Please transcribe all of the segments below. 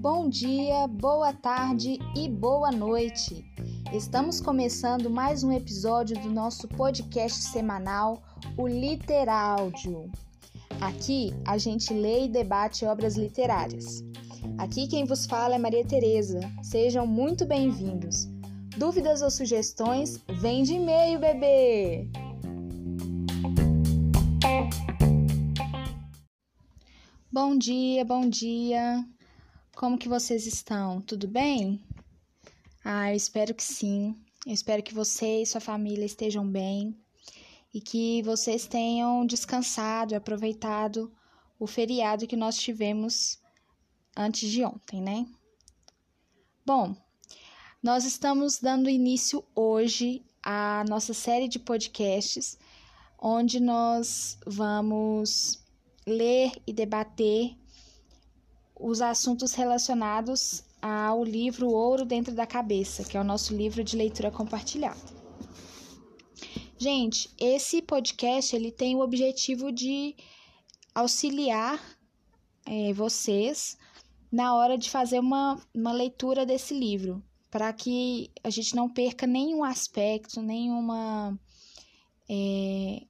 Bom dia, boa tarde e boa noite. Estamos começando mais um episódio do nosso podcast semanal, o Literáudio. Aqui a gente lê e debate obras literárias. Aqui quem vos fala é Maria Tereza. Sejam muito bem-vindos. Dúvidas ou sugestões? Vem de e-mail, bebê! Bom dia, bom dia. Como que vocês estão? Tudo bem? Ah, eu espero que sim. Eu espero que você e sua família estejam bem e que vocês tenham descansado aproveitado o feriado que nós tivemos antes de ontem, né? Bom, nós estamos dando início hoje à nossa série de podcasts, onde nós vamos ler e debater os assuntos relacionados ao livro Ouro Dentro da Cabeça, que é o nosso livro de leitura compartilhada. Gente, esse podcast ele tem o objetivo de auxiliar é, vocês na hora de fazer uma, uma leitura desse livro, para que a gente não perca nenhum aspecto, nenhuma, é,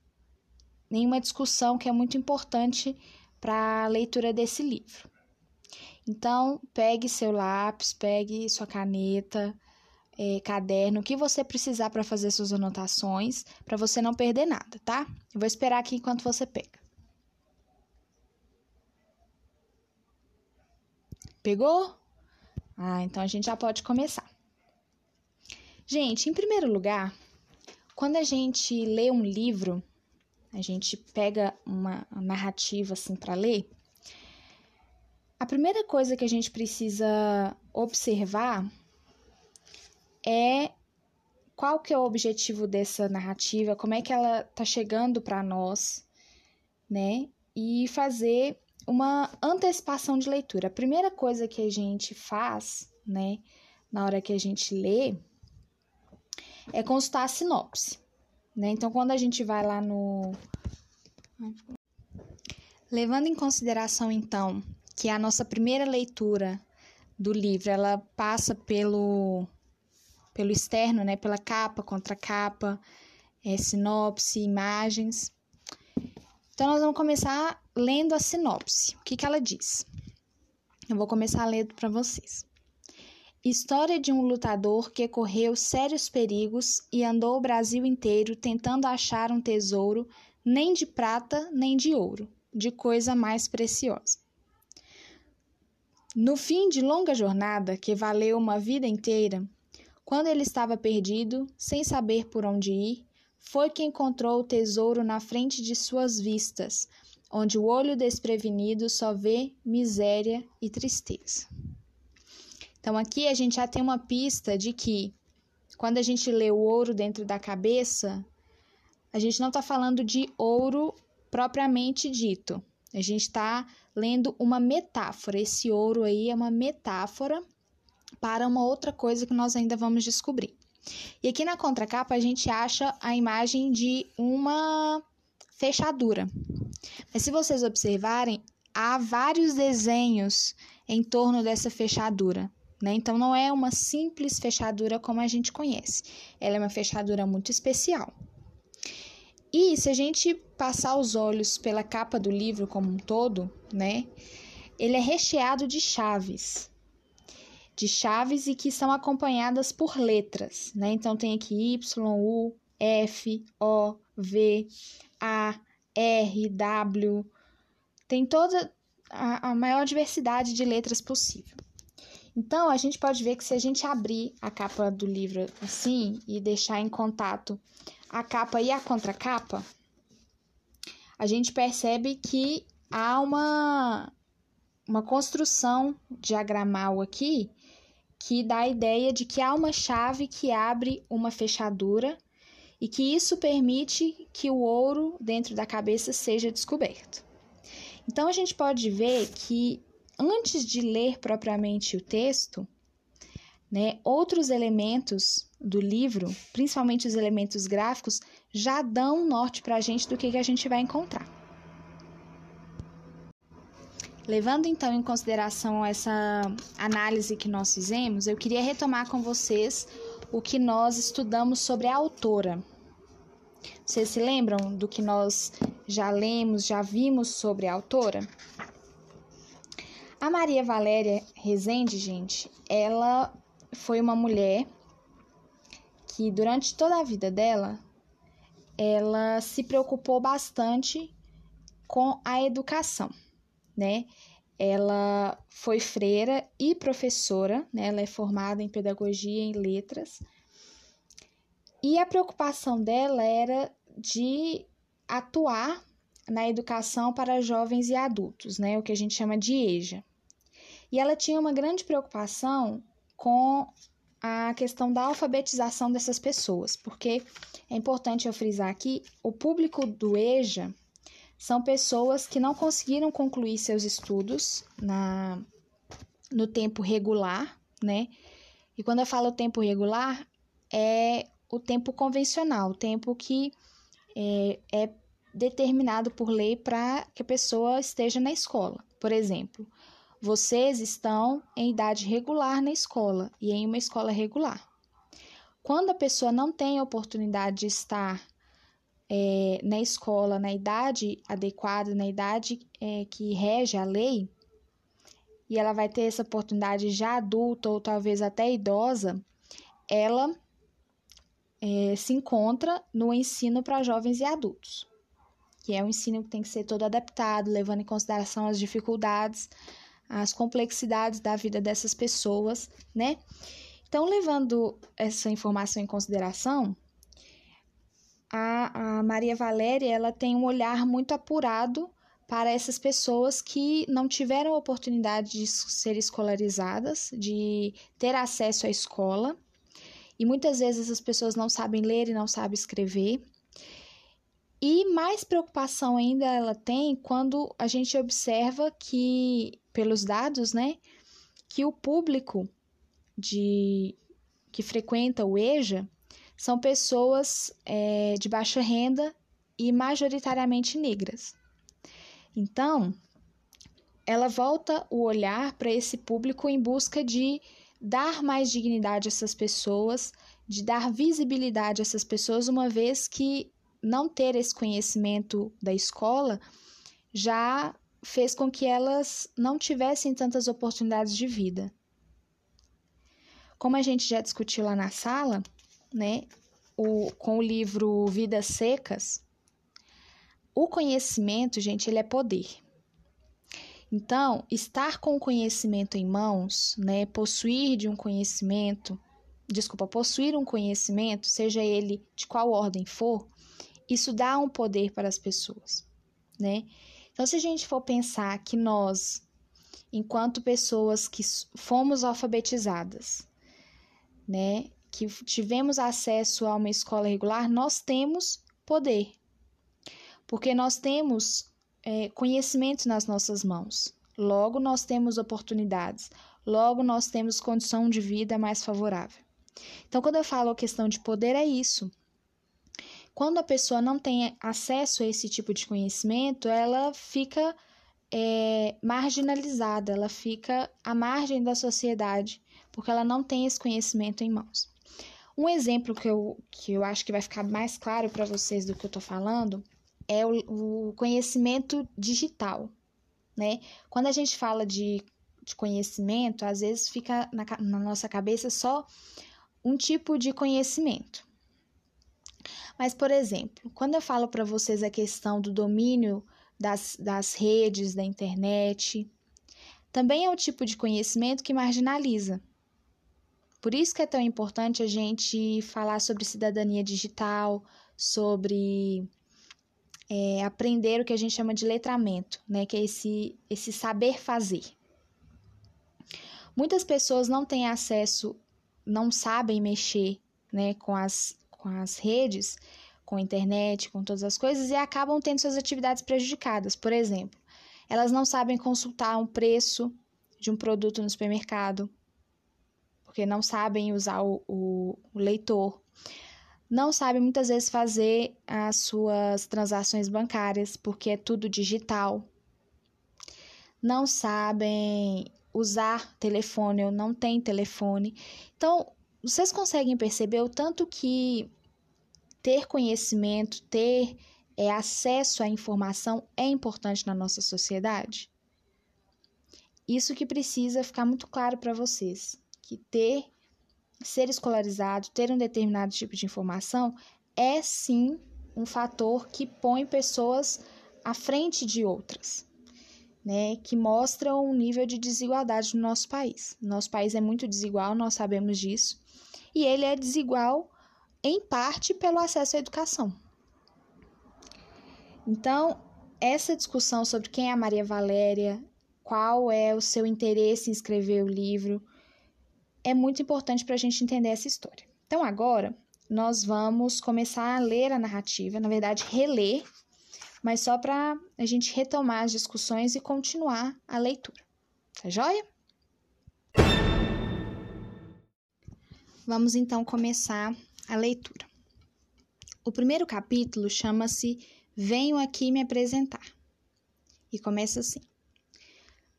nenhuma discussão que é muito importante para a leitura desse livro. Então, pegue seu lápis, pegue sua caneta, é, caderno, o que você precisar para fazer suas anotações, para você não perder nada, tá? Eu vou esperar aqui enquanto você pega. Pegou? Ah, então a gente já pode começar. Gente, em primeiro lugar, quando a gente lê um livro, a gente pega uma narrativa assim para ler, a primeira coisa que a gente precisa observar é qual que é o objetivo dessa narrativa, como é que ela tá chegando para nós, né? E fazer uma antecipação de leitura. A primeira coisa que a gente faz, né, na hora que a gente lê, é consultar a sinopse, né? Então, quando a gente vai lá no. Levando em consideração, então, que a nossa primeira leitura do livro ela passa pelo, pelo externo, né? Pela capa, contracapa, é, sinopse, imagens. Então, nós vamos começar lendo a sinopse. O que, que ela diz? Eu vou começar lendo para vocês. História de um lutador que correu sérios perigos e andou o Brasil inteiro tentando achar um tesouro nem de prata nem de ouro, de coisa mais preciosa. No fim de longa jornada, que valeu uma vida inteira, quando ele estava perdido, sem saber por onde ir, foi que encontrou o tesouro na frente de suas vistas, onde o olho desprevenido só vê miséria e tristeza. Então aqui a gente já tem uma pista de que quando a gente lê o ouro dentro da cabeça, a gente não está falando de ouro propriamente dito. A gente está lendo uma metáfora. Esse ouro aí é uma metáfora para uma outra coisa que nós ainda vamos descobrir. E aqui na contracapa a gente acha a imagem de uma fechadura. Mas se vocês observarem, há vários desenhos em torno dessa fechadura. Né? Então, não é uma simples fechadura como a gente conhece, ela é uma fechadura muito especial. E se a gente passar os olhos pela capa do livro como um todo, né, ele é recheado de chaves, de chaves e que são acompanhadas por letras, né? Então tem aqui Y, U, F, O, V, A, R, W, tem toda a, a maior diversidade de letras possível. Então, a gente pode ver que se a gente abrir a capa do livro assim e deixar em contato a capa e a contracapa, a gente percebe que há uma, uma construção diagramal aqui que dá a ideia de que há uma chave que abre uma fechadura e que isso permite que o ouro dentro da cabeça seja descoberto. Então a gente pode ver que antes de ler propriamente o texto, né, outros elementos do livro, principalmente os elementos gráficos, já dão um norte para a gente do que, que a gente vai encontrar. Levando então em consideração essa análise que nós fizemos, eu queria retomar com vocês o que nós estudamos sobre a autora. Vocês se lembram do que nós já lemos, já vimos sobre a autora? A Maria Valéria Rezende, gente, ela foi uma mulher que durante toda a vida dela, ela se preocupou bastante com a educação, né? Ela foi freira e professora, né? Ela é formada em pedagogia e em letras. E a preocupação dela era de atuar na educação para jovens e adultos, né? O que a gente chama de EJA. E ela tinha uma grande preocupação com a questão da alfabetização dessas pessoas, porque é importante eu frisar aqui, o público do EJA são pessoas que não conseguiram concluir seus estudos na, no tempo regular, né? E quando eu falo tempo regular, é o tempo convencional, o tempo que é, é determinado por lei para que a pessoa esteja na escola. Por exemplo, vocês estão em idade regular na escola e em uma escola regular. Quando a pessoa não tem a oportunidade de estar é, na escola na idade adequada, na idade é, que rege a lei, e ela vai ter essa oportunidade já adulta ou talvez até idosa, ela é, se encontra no ensino para jovens e adultos, que é um ensino que tem que ser todo adaptado, levando em consideração as dificuldades, as complexidades da vida dessas pessoas, né? Então, levando essa informação em consideração, a, a Maria Valéria ela tem um olhar muito apurado para essas pessoas que não tiveram oportunidade de ser escolarizadas, de ter acesso à escola. E muitas vezes as pessoas não sabem ler e não sabem escrever. E mais preocupação ainda ela tem quando a gente observa que, pelos dados, né, que o público de que frequenta o EJA são pessoas é, de baixa renda e majoritariamente negras. Então, ela volta o olhar para esse público em busca de dar mais dignidade a essas pessoas, de dar visibilidade a essas pessoas, uma vez que não ter esse conhecimento da escola já fez com que elas não tivessem tantas oportunidades de vida. Como a gente já discutiu lá na sala, né, o, com o livro Vidas Secas, o conhecimento, gente, ele é poder. Então, estar com o conhecimento em mãos, né, possuir de um conhecimento, desculpa, possuir um conhecimento, seja ele de qual ordem for, isso dá um poder para as pessoas, né? Então, se a gente for pensar que nós, enquanto pessoas que fomos alfabetizadas, né, que tivemos acesso a uma escola regular, nós temos poder, porque nós temos é, conhecimento nas nossas mãos. Logo, nós temos oportunidades, logo, nós temos condição de vida mais favorável. Então, quando eu falo a questão de poder, é isso. Quando a pessoa não tem acesso a esse tipo de conhecimento, ela fica é, marginalizada, ela fica à margem da sociedade, porque ela não tem esse conhecimento em mãos. Um exemplo que eu, que eu acho que vai ficar mais claro para vocês do que eu estou falando é o, o, conhecimento digital, né? Quando a gente fala de, de conhecimento, às vezes fica na, na nossa cabeça só um tipo de conhecimento. Mas, por exemplo, quando eu falo para vocês a questão do domínio das, das redes, da internet, também é um tipo de conhecimento que marginaliza, por isso que é tão importante a gente falar sobre cidadania digital, sobre é, aprender o que a gente chama de letramento, né? Que é esse, esse saber fazer. Muitas pessoas não têm acesso, não sabem mexer né, com, as, com as redes, com a internet, com todas as coisas, e acabam tendo suas atividades prejudicadas. Por exemplo, elas não sabem consultar um preço de um produto no supermercado, porque não sabem usar o, o, o leitor, não sabem muitas vezes fazer as suas transações bancárias, porque é tudo digital. não sabem usar telefone ou não têm telefone. Então, vocês conseguem perceber o tanto que ter conhecimento, ter é, acesso à informação é importante na nossa sociedade? Isso que precisa ficar muito claro para vocês, que ter ser escolarizado, ter um determinado tipo de informação é sim um fator que põe pessoas à frente de outras, né? Que mostra um nível de desigualdade no nosso país. Nosso país é muito desigual, nós sabemos disso, e ele é desigual em parte pelo acesso à educação. Então, essa discussão sobre quem é a Maria Valéria, qual é o seu interesse em escrever o livro, é muito importante para a gente entender essa história. Então, agora, nós vamos começar a ler a narrativa, na verdade, reler, mas só para a gente retomar as discussões e continuar a leitura. Tá joia? Vamos então começar a leitura. O primeiro capítulo chama-se Venho aqui me apresentar e começa assim.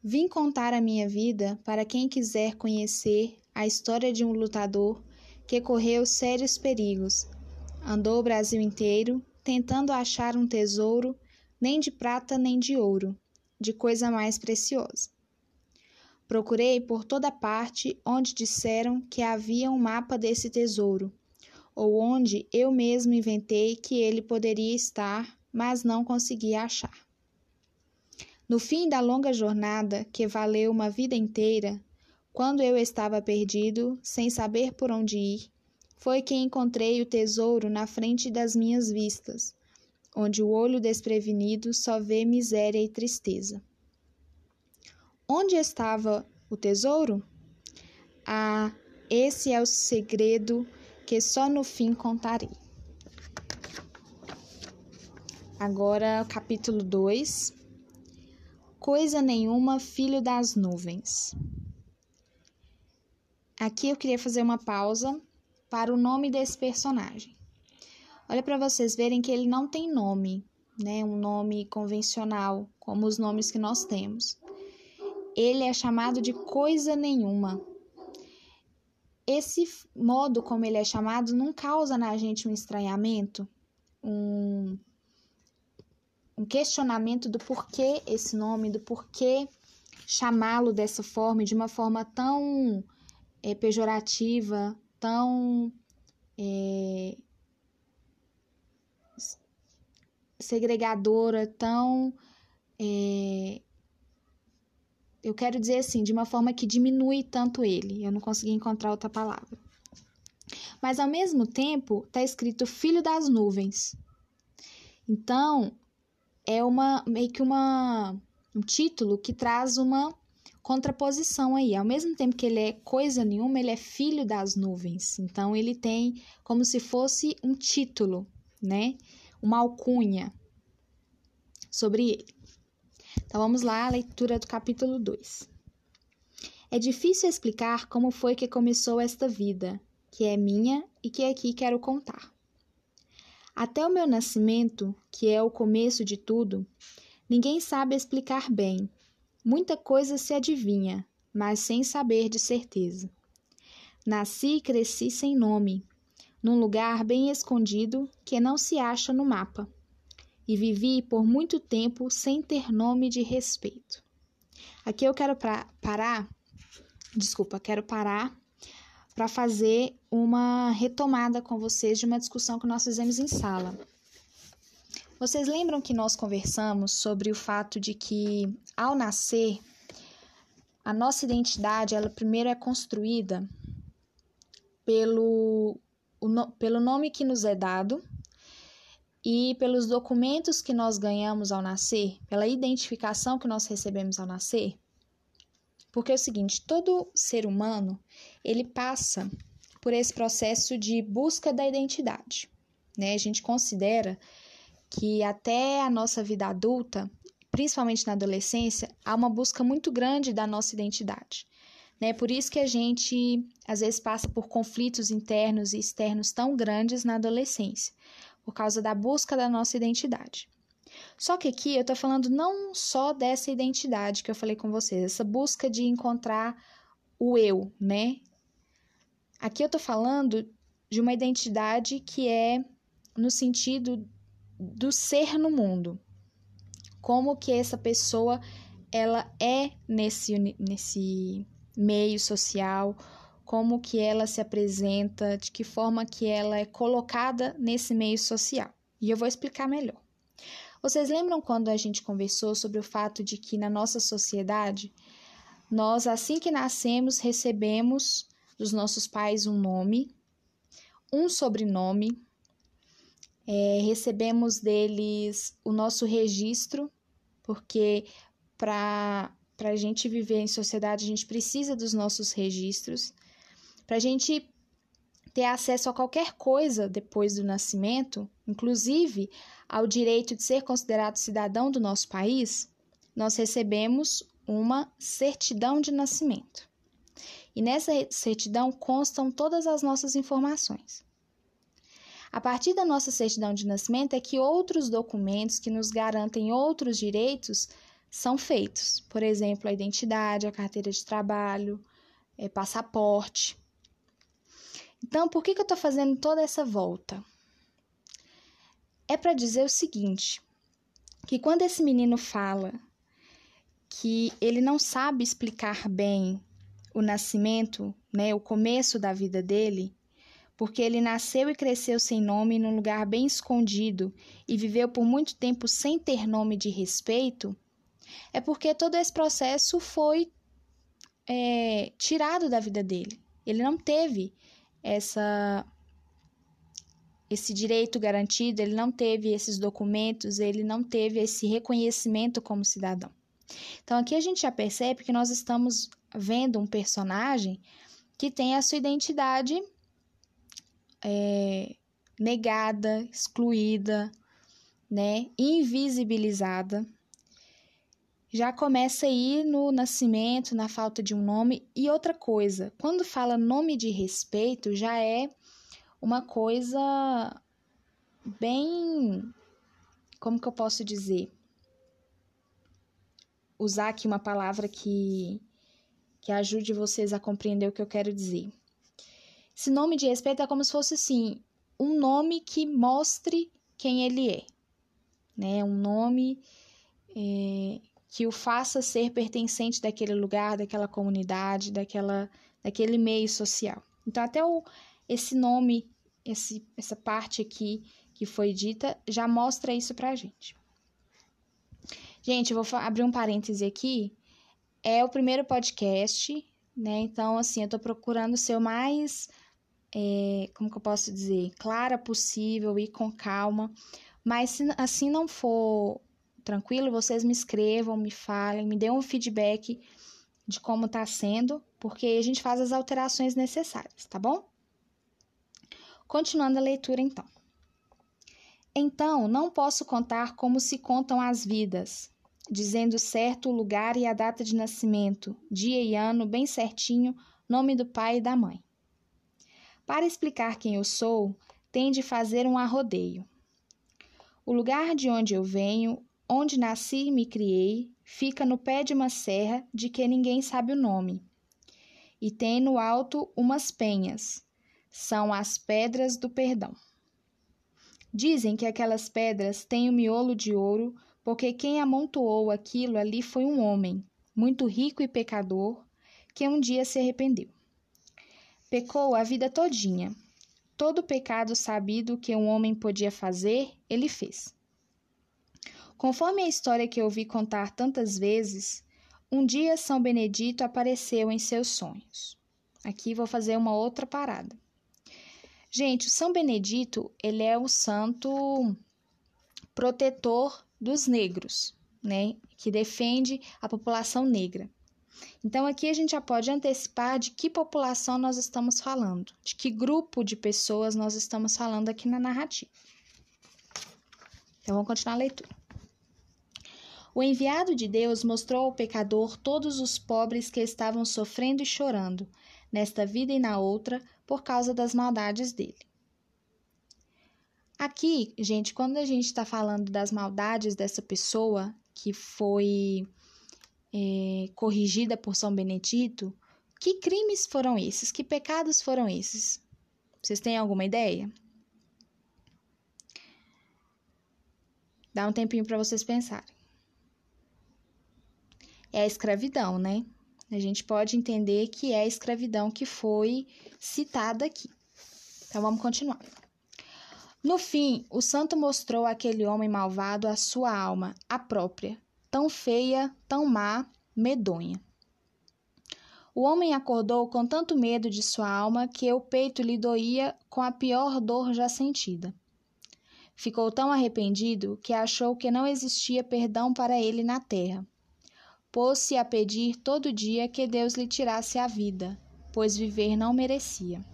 Vim contar a minha vida para quem quiser conhecer a história de um lutador que correu sérios perigos. Andou o Brasil inteiro tentando achar um tesouro, nem de prata nem de ouro, de coisa mais preciosa. Procurei por toda parte onde disseram que havia um mapa desse tesouro, ou onde eu mesmo inventei que ele poderia estar, mas não consegui achar. No fim da longa jornada, que valeu uma vida inteira, quando eu estava perdido, sem saber por onde ir, foi que encontrei o tesouro na frente das minhas vistas, onde o olho desprevenido só vê miséria e tristeza. Onde estava o tesouro? Ah, esse é o segredo que só no fim contarei. Agora, capítulo 2 Coisa nenhuma, filho das nuvens. Aqui eu queria fazer uma pausa para o nome desse personagem. Olha para vocês verem que ele não tem nome, né? Um nome convencional, como os nomes que nós temos. Ele é chamado de coisa nenhuma. Esse modo como ele é chamado não causa na gente um estranhamento, um um questionamento do porquê esse nome, do porquê chamá-lo dessa forma, de uma forma tão é, pejorativa, tão é, segregadora, tão. É, eu quero dizer assim, de uma forma que diminui tanto ele. Eu não consegui encontrar outra palavra. Mas ao mesmo tempo, está escrito Filho das Nuvens. Então, é uma meio que uma um título que traz uma contraposição aí. Ao mesmo tempo que ele é coisa nenhuma, ele é filho das nuvens. Então ele tem como se fosse um título, né? Uma alcunha sobre ele. Então vamos lá, a leitura do capítulo 2. É difícil explicar como foi que começou esta vida, que é minha e que aqui quero contar. Até o meu nascimento, que é o começo de tudo, ninguém sabe explicar bem. Muita coisa se adivinha, mas sem saber de certeza. Nasci e cresci sem nome, num lugar bem escondido que não se acha no mapa, e vivi por muito tempo sem ter nome de respeito. Aqui eu quero pra, parar, desculpa, quero parar para fazer uma retomada com vocês de uma discussão que nós fizemos em sala. Vocês lembram que nós conversamos sobre o fato de que, ao nascer, a nossa identidade, ela primeiro é construída pelo, o, pelo nome que nos é dado e pelos documentos que nós ganhamos ao nascer, pela identificação que nós recebemos ao nascer? Porque é o seguinte, todo ser humano, ele passa por esse processo de busca da identidade, né? A gente considera que até a nossa vida adulta, principalmente na adolescência, há uma busca muito grande da nossa identidade. Né? Por isso que a gente às vezes passa por conflitos internos e externos tão grandes na adolescência, por causa da busca da nossa identidade. Só que aqui eu tô falando não só dessa identidade que eu falei com vocês, essa busca de encontrar o eu, né? Aqui eu tô falando de uma identidade que é no sentido do ser no mundo. Como que essa pessoa ela é nesse, nesse meio social, como que ela se apresenta, de que forma que ela é colocada nesse meio social. E eu vou explicar melhor. Vocês lembram quando a gente conversou sobre o fato de que na nossa sociedade, nós assim que nascemos recebemos dos nossos pais um nome, um sobrenome, é, recebemos deles o nosso registro, porque para a gente viver em sociedade a gente precisa dos nossos registros. Para a gente ter acesso a qualquer coisa depois do nascimento, inclusive ao direito de ser considerado cidadão do nosso país, nós recebemos uma certidão de nascimento. E nessa certidão constam todas as nossas informações. A partir da nossa certidão de nascimento é que outros documentos que nos garantem outros direitos são feitos. Por exemplo, a identidade, a carteira de trabalho, é, passaporte. Então, por que, que eu estou fazendo toda essa volta? É para dizer o seguinte: que quando esse menino fala que ele não sabe explicar bem o nascimento, né, o começo da vida dele, porque ele nasceu e cresceu sem nome num lugar bem escondido e viveu por muito tempo sem ter nome de respeito, é porque todo esse processo foi é, tirado da vida dele. Ele não teve essa esse direito garantido, ele não teve esses documentos, ele não teve esse reconhecimento como cidadão. Então aqui a gente já percebe que nós estamos vendo um personagem que tem a sua identidade é, negada, excluída, né, invisibilizada. Já começa aí no nascimento, na falta de um nome. E outra coisa, quando fala nome de respeito, já é uma coisa bem. Como que eu posso dizer? Usar aqui uma palavra que, que ajude vocês a compreender o que eu quero dizer. Esse nome de respeito é como se fosse assim, um nome que mostre quem ele é, né? Um nome é, que o faça ser pertencente daquele lugar, daquela comunidade, daquela, daquele meio social. Então, até o, esse nome, esse, essa parte aqui que foi dita, já mostra isso pra gente. Gente, eu vou abrir um parêntese aqui. É o primeiro podcast, né? Então, assim, eu tô procurando ser o mais é, como que eu posso dizer, clara possível e com calma. Mas se assim não for tranquilo, vocês me escrevam, me falem, me dêem um feedback de como está sendo, porque a gente faz as alterações necessárias, tá bom? Continuando a leitura, então. Então, não posso contar como se contam as vidas, dizendo certo o lugar e a data de nascimento, dia e ano bem certinho, nome do pai e da mãe. Para explicar quem eu sou, tem de fazer um arrodeio. O lugar de onde eu venho, onde nasci e me criei, fica no pé de uma serra de que ninguém sabe o nome. E tem no alto umas penhas. São as pedras do perdão. Dizem que aquelas pedras têm o um miolo de ouro, porque quem amontoou aquilo ali foi um homem, muito rico e pecador, que um dia se arrependeu. Pecou a vida todinha. Todo pecado sabido que um homem podia fazer, ele fez. Conforme a história que ouvi contar tantas vezes, um dia São Benedito apareceu em seus sonhos. Aqui vou fazer uma outra parada. Gente, o São Benedito, ele é o santo protetor dos negros, né? Que defende a população negra. Então, aqui a gente já pode antecipar de que população nós estamos falando, de que grupo de pessoas nós estamos falando aqui na narrativa. Então, vamos continuar a leitura. O enviado de Deus mostrou ao pecador todos os pobres que estavam sofrendo e chorando, nesta vida e na outra, por causa das maldades dele. Aqui, gente, quando a gente está falando das maldades dessa pessoa que foi é, corrigida por São Benedito, que crimes foram esses? Que pecados foram esses? Vocês têm alguma ideia? Dá um tempinho para vocês pensarem. É a escravidão, né? A gente pode entender que é a escravidão que foi citada aqui. Então vamos continuar. No fim, o santo mostrou àquele homem malvado a sua alma, a própria, tão feia, tão má, medonha. O homem acordou com tanto medo de sua alma que o peito lhe doía com a pior dor já sentida. Ficou tão arrependido que achou que não existia perdão para ele na terra. Pôs-se a pedir todo dia que Deus lhe tirasse a vida, pois viver não merecia.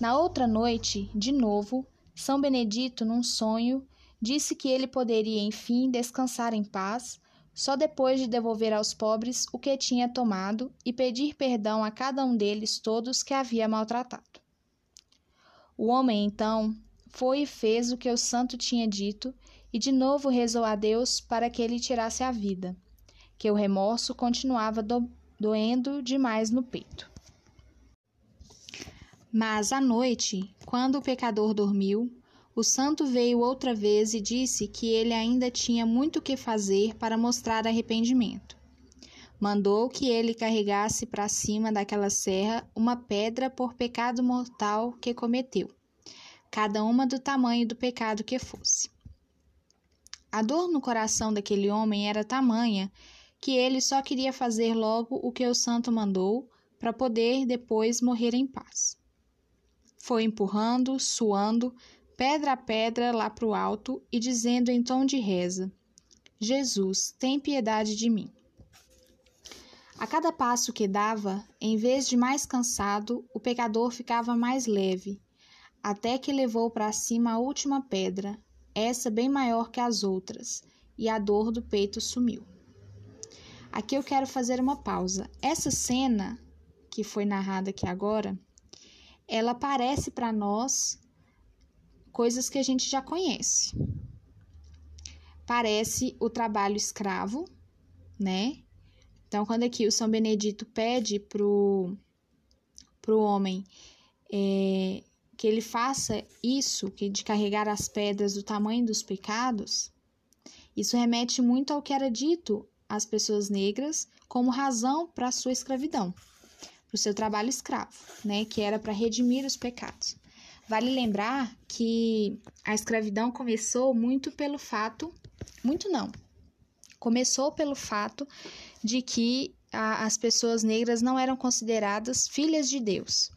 Na outra noite, de novo, são Benedito, num sonho, disse que ele poderia, enfim, descansar em paz, só depois de devolver aos pobres o que tinha tomado e pedir perdão a cada um deles todos que havia maltratado. O homem, então, foi e fez o que o santo tinha dito e de novo rezou a Deus para que ele tirasse a vida, que o remorso continuava do doendo demais no peito. Mas à noite, quando o pecador dormiu, o santo veio outra vez e disse que ele ainda tinha muito que fazer para mostrar arrependimento. Mandou que ele carregasse para cima daquela serra uma pedra por pecado mortal que cometeu, cada uma do tamanho do pecado que fosse. A dor no coração daquele homem era tamanha que ele só queria fazer logo o que o santo mandou para poder depois morrer em paz. Foi empurrando, suando, pedra a pedra lá para o alto e dizendo em tom de reza: Jesus, tem piedade de mim. A cada passo que dava, em vez de mais cansado, o pecador ficava mais leve, até que levou para cima a última pedra, essa bem maior que as outras, e a dor do peito sumiu. Aqui eu quero fazer uma pausa. Essa cena que foi narrada aqui agora ela parece para nós coisas que a gente já conhece. Parece o trabalho escravo, né? Então, quando aqui o São Benedito pede pro, pro homem é, que ele faça isso, que de carregar as pedras do tamanho dos pecados, isso remete muito ao que era dito às pessoas negras como razão para sua escravidão para o seu trabalho escravo, né, que era para redimir os pecados. Vale lembrar que a escravidão começou muito pelo fato, muito não, começou pelo fato de que a, as pessoas negras não eram consideradas filhas de Deus.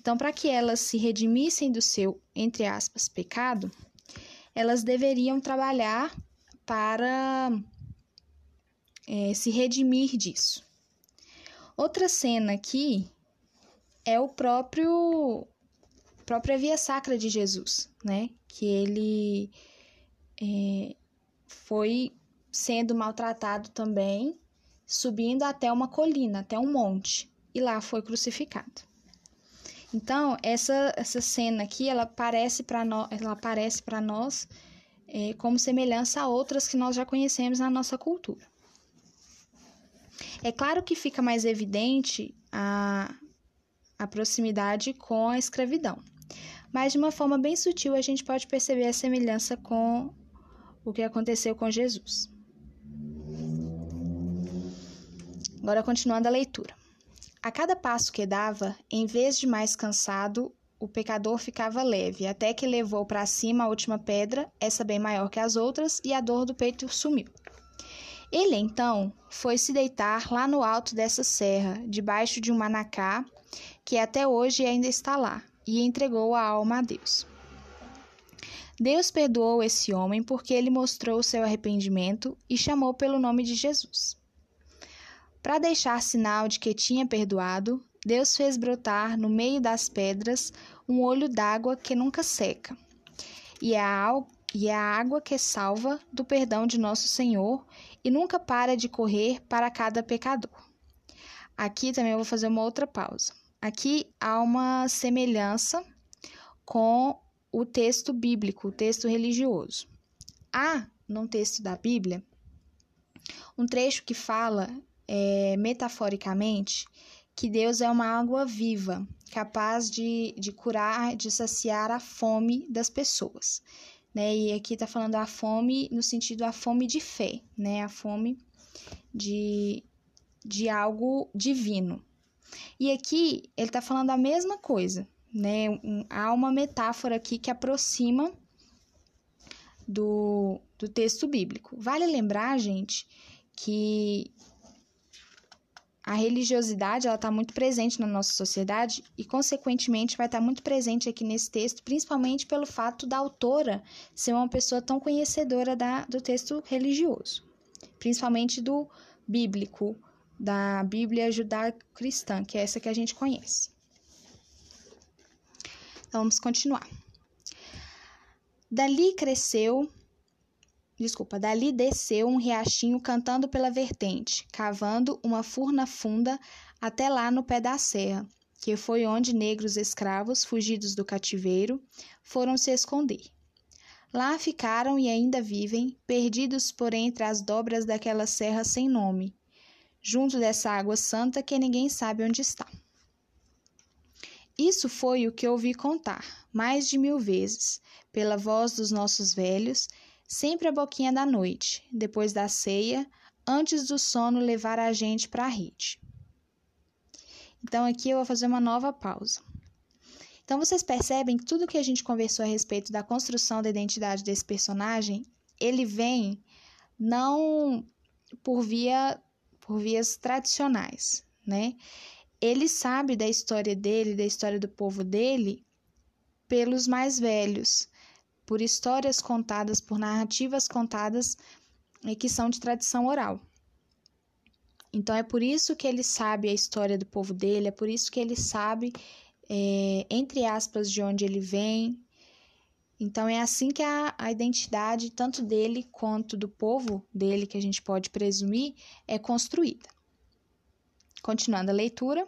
Então, para que elas se redimissem do seu, entre aspas, pecado, elas deveriam trabalhar para é, se redimir disso. Outra cena aqui é o próprio própria via sacra de Jesus, né? Que ele é, foi sendo maltratado também, subindo até uma colina, até um monte, e lá foi crucificado. Então, essa, essa cena aqui, ela aparece para nós, ela aparece para nós é, como semelhança a outras que nós já conhecemos na nossa cultura. É claro que fica mais evidente a, a proximidade com a escravidão, mas de uma forma bem sutil a gente pode perceber a semelhança com o que aconteceu com Jesus. Agora, continuando a leitura. A cada passo que dava, em vez de mais cansado, o pecador ficava leve, até que levou para cima a última pedra, essa bem maior que as outras, e a dor do peito sumiu. Ele então foi se deitar lá no alto dessa serra, debaixo de um manacá, que até hoje ainda está lá, e entregou a alma a Deus. Deus perdoou esse homem porque ele mostrou seu arrependimento e chamou pelo nome de Jesus. Para deixar sinal de que tinha perdoado, Deus fez brotar no meio das pedras um olho d'água que nunca seca. E a, e a água que salva do perdão de nosso Senhor e nunca para de correr para cada pecador. Aqui também eu vou fazer uma outra pausa. Aqui há uma semelhança com o texto bíblico, o texto religioso. Há, num texto da Bíblia, um trecho que fala, é, metaforicamente, que Deus é uma água viva, capaz de, de curar, de saciar a fome das pessoas. Né? E aqui está falando a fome no sentido a fome de fé, né? A fome de, de algo divino. E aqui ele está falando a mesma coisa, né? Um, há uma metáfora aqui que aproxima do, do texto bíblico. Vale lembrar, gente, que a religiosidade ela está muito presente na nossa sociedade e, consequentemente, vai estar tá muito presente aqui nesse texto, principalmente pelo fato da autora ser uma pessoa tão conhecedora da, do texto religioso, principalmente do bíblico, da Bíblia judaico-cristã, que é essa que a gente conhece. Então, vamos continuar. Dali cresceu Desculpa, dali desceu um riachinho cantando pela vertente, cavando uma furna funda até lá no pé da serra, que foi onde negros escravos, fugidos do cativeiro, foram se esconder. Lá ficaram e ainda vivem, perdidos por entre as dobras daquela serra sem nome, junto dessa água santa que ninguém sabe onde está. Isso foi o que ouvi contar, mais de mil vezes, pela voz dos nossos velhos sempre a boquinha da noite, depois da ceia, antes do sono levar a gente para a rede. Então aqui eu vou fazer uma nova pausa. Então vocês percebem que tudo que a gente conversou a respeito da construção da identidade desse personagem, ele vem não por via por vias tradicionais, né? Ele sabe da história dele, da história do povo dele, pelos mais velhos, por histórias contadas, por narrativas contadas e que são de tradição oral. Então é por isso que ele sabe a história do povo dele, é por isso que ele sabe, é, entre aspas, de onde ele vem. Então é assim que a, a identidade, tanto dele quanto do povo dele, que a gente pode presumir, é construída. Continuando a leitura.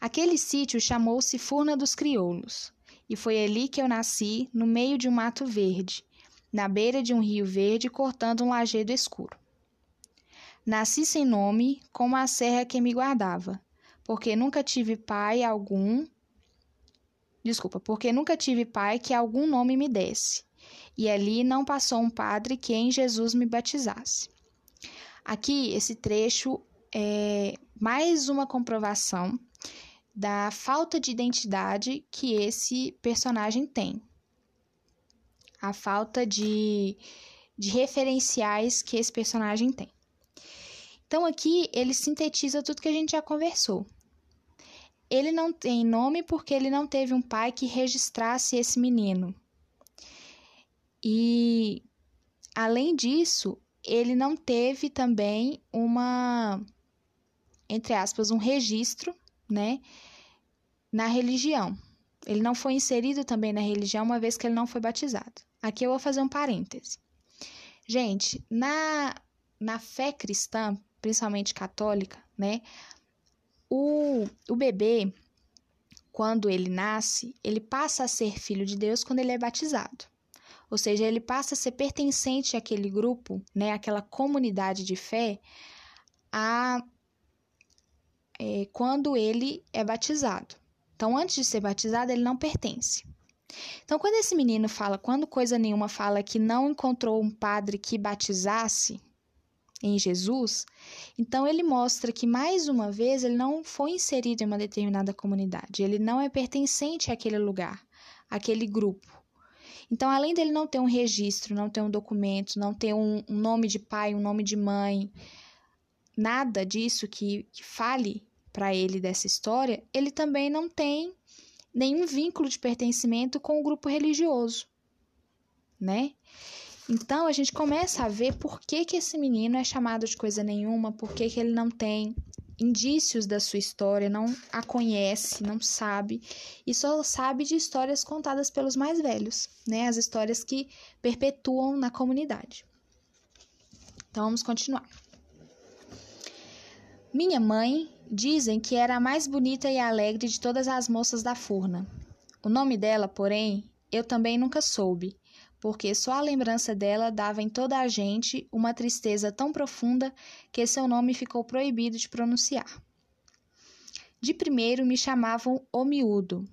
Aquele sítio chamou-se Furna dos Crioulos. E foi ali que eu nasci, no meio de um mato verde, na beira de um rio verde, cortando um lajedo escuro. Nasci sem nome, como a serra que me guardava, porque nunca tive pai algum. Desculpa, porque nunca tive pai que algum nome me desse. E ali não passou um padre que em Jesus me batizasse. Aqui, esse trecho é mais uma comprovação da falta de identidade que esse personagem tem. A falta de, de referenciais que esse personagem tem. Então aqui ele sintetiza tudo que a gente já conversou. Ele não tem nome porque ele não teve um pai que registrasse esse menino. E além disso, ele não teve também uma entre aspas um registro, né, na religião. Ele não foi inserido também na religião, uma vez que ele não foi batizado. Aqui eu vou fazer um parêntese. Gente, na, na fé cristã, principalmente católica, né? O, o bebê, quando ele nasce, ele passa a ser filho de Deus quando ele é batizado. Ou seja, ele passa a ser pertencente àquele grupo, né, àquela comunidade de fé, a, é, quando ele é batizado. Então, antes de ser batizado, ele não pertence. Então, quando esse menino fala, quando coisa nenhuma fala que não encontrou um padre que batizasse em Jesus, então ele mostra que mais uma vez ele não foi inserido em uma determinada comunidade, ele não é pertencente àquele lugar, àquele grupo. Então, além dele não ter um registro, não ter um documento, não ter um, um nome de pai, um nome de mãe, nada disso que, que fale para ele dessa história, ele também não tem nenhum vínculo de pertencimento com o grupo religioso, né? Então a gente começa a ver por que, que esse menino é chamado de coisa nenhuma, por que, que ele não tem indícios da sua história, não a conhece, não sabe, e só sabe de histórias contadas pelos mais velhos, né? As histórias que perpetuam na comunidade. Então vamos continuar. Minha mãe Dizem que era a mais bonita e alegre de todas as moças da furna. O nome dela, porém, eu também nunca soube, porque só a lembrança dela dava em toda a gente uma tristeza tão profunda que seu nome ficou proibido de pronunciar. De primeiro me chamavam o miúdo,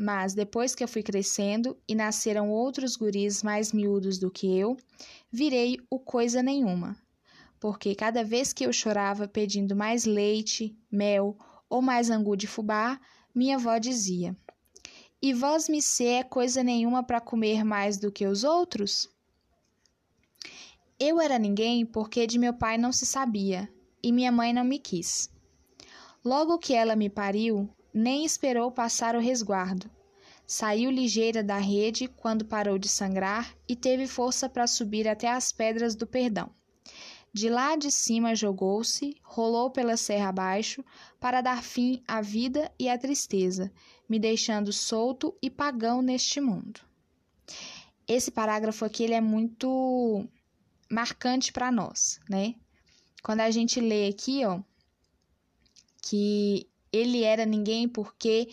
mas depois que eu fui crescendo e nasceram outros guris mais miúdos do que eu, virei o coisa nenhuma. Porque cada vez que eu chorava pedindo mais leite, mel ou mais angu de fubá, minha avó dizia: E vós me se é coisa nenhuma para comer mais do que os outros? Eu era ninguém porque de meu pai não se sabia, e minha mãe não me quis. Logo que ela me pariu, nem esperou passar o resguardo. Saiu ligeira da rede quando parou de sangrar e teve força para subir até as pedras do perdão. De lá de cima jogou-se, rolou pela serra abaixo, para dar fim à vida e à tristeza, me deixando solto e pagão neste mundo. Esse parágrafo aqui ele é muito marcante para nós, né? Quando a gente lê aqui, ó, que ele era ninguém porque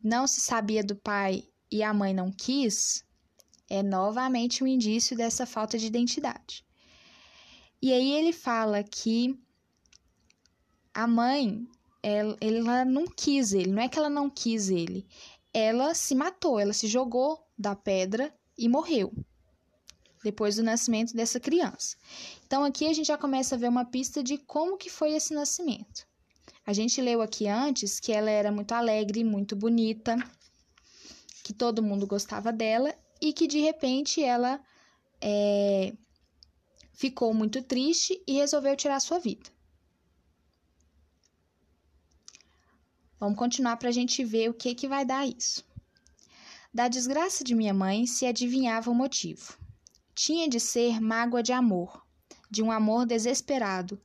não se sabia do pai e a mãe não quis, é novamente um indício dessa falta de identidade. E aí ele fala que a mãe, ela, ela não quis ele, não é que ela não quis ele, ela se matou, ela se jogou da pedra e morreu depois do nascimento dessa criança. Então aqui a gente já começa a ver uma pista de como que foi esse nascimento. A gente leu aqui antes que ela era muito alegre, muito bonita, que todo mundo gostava dela e que de repente ela é, ficou muito triste e resolveu tirar sua vida. Vamos continuar para a gente ver o que, que vai dar isso. Da desgraça de minha mãe se adivinhava o motivo. Tinha de ser mágoa de amor, de um amor desesperado,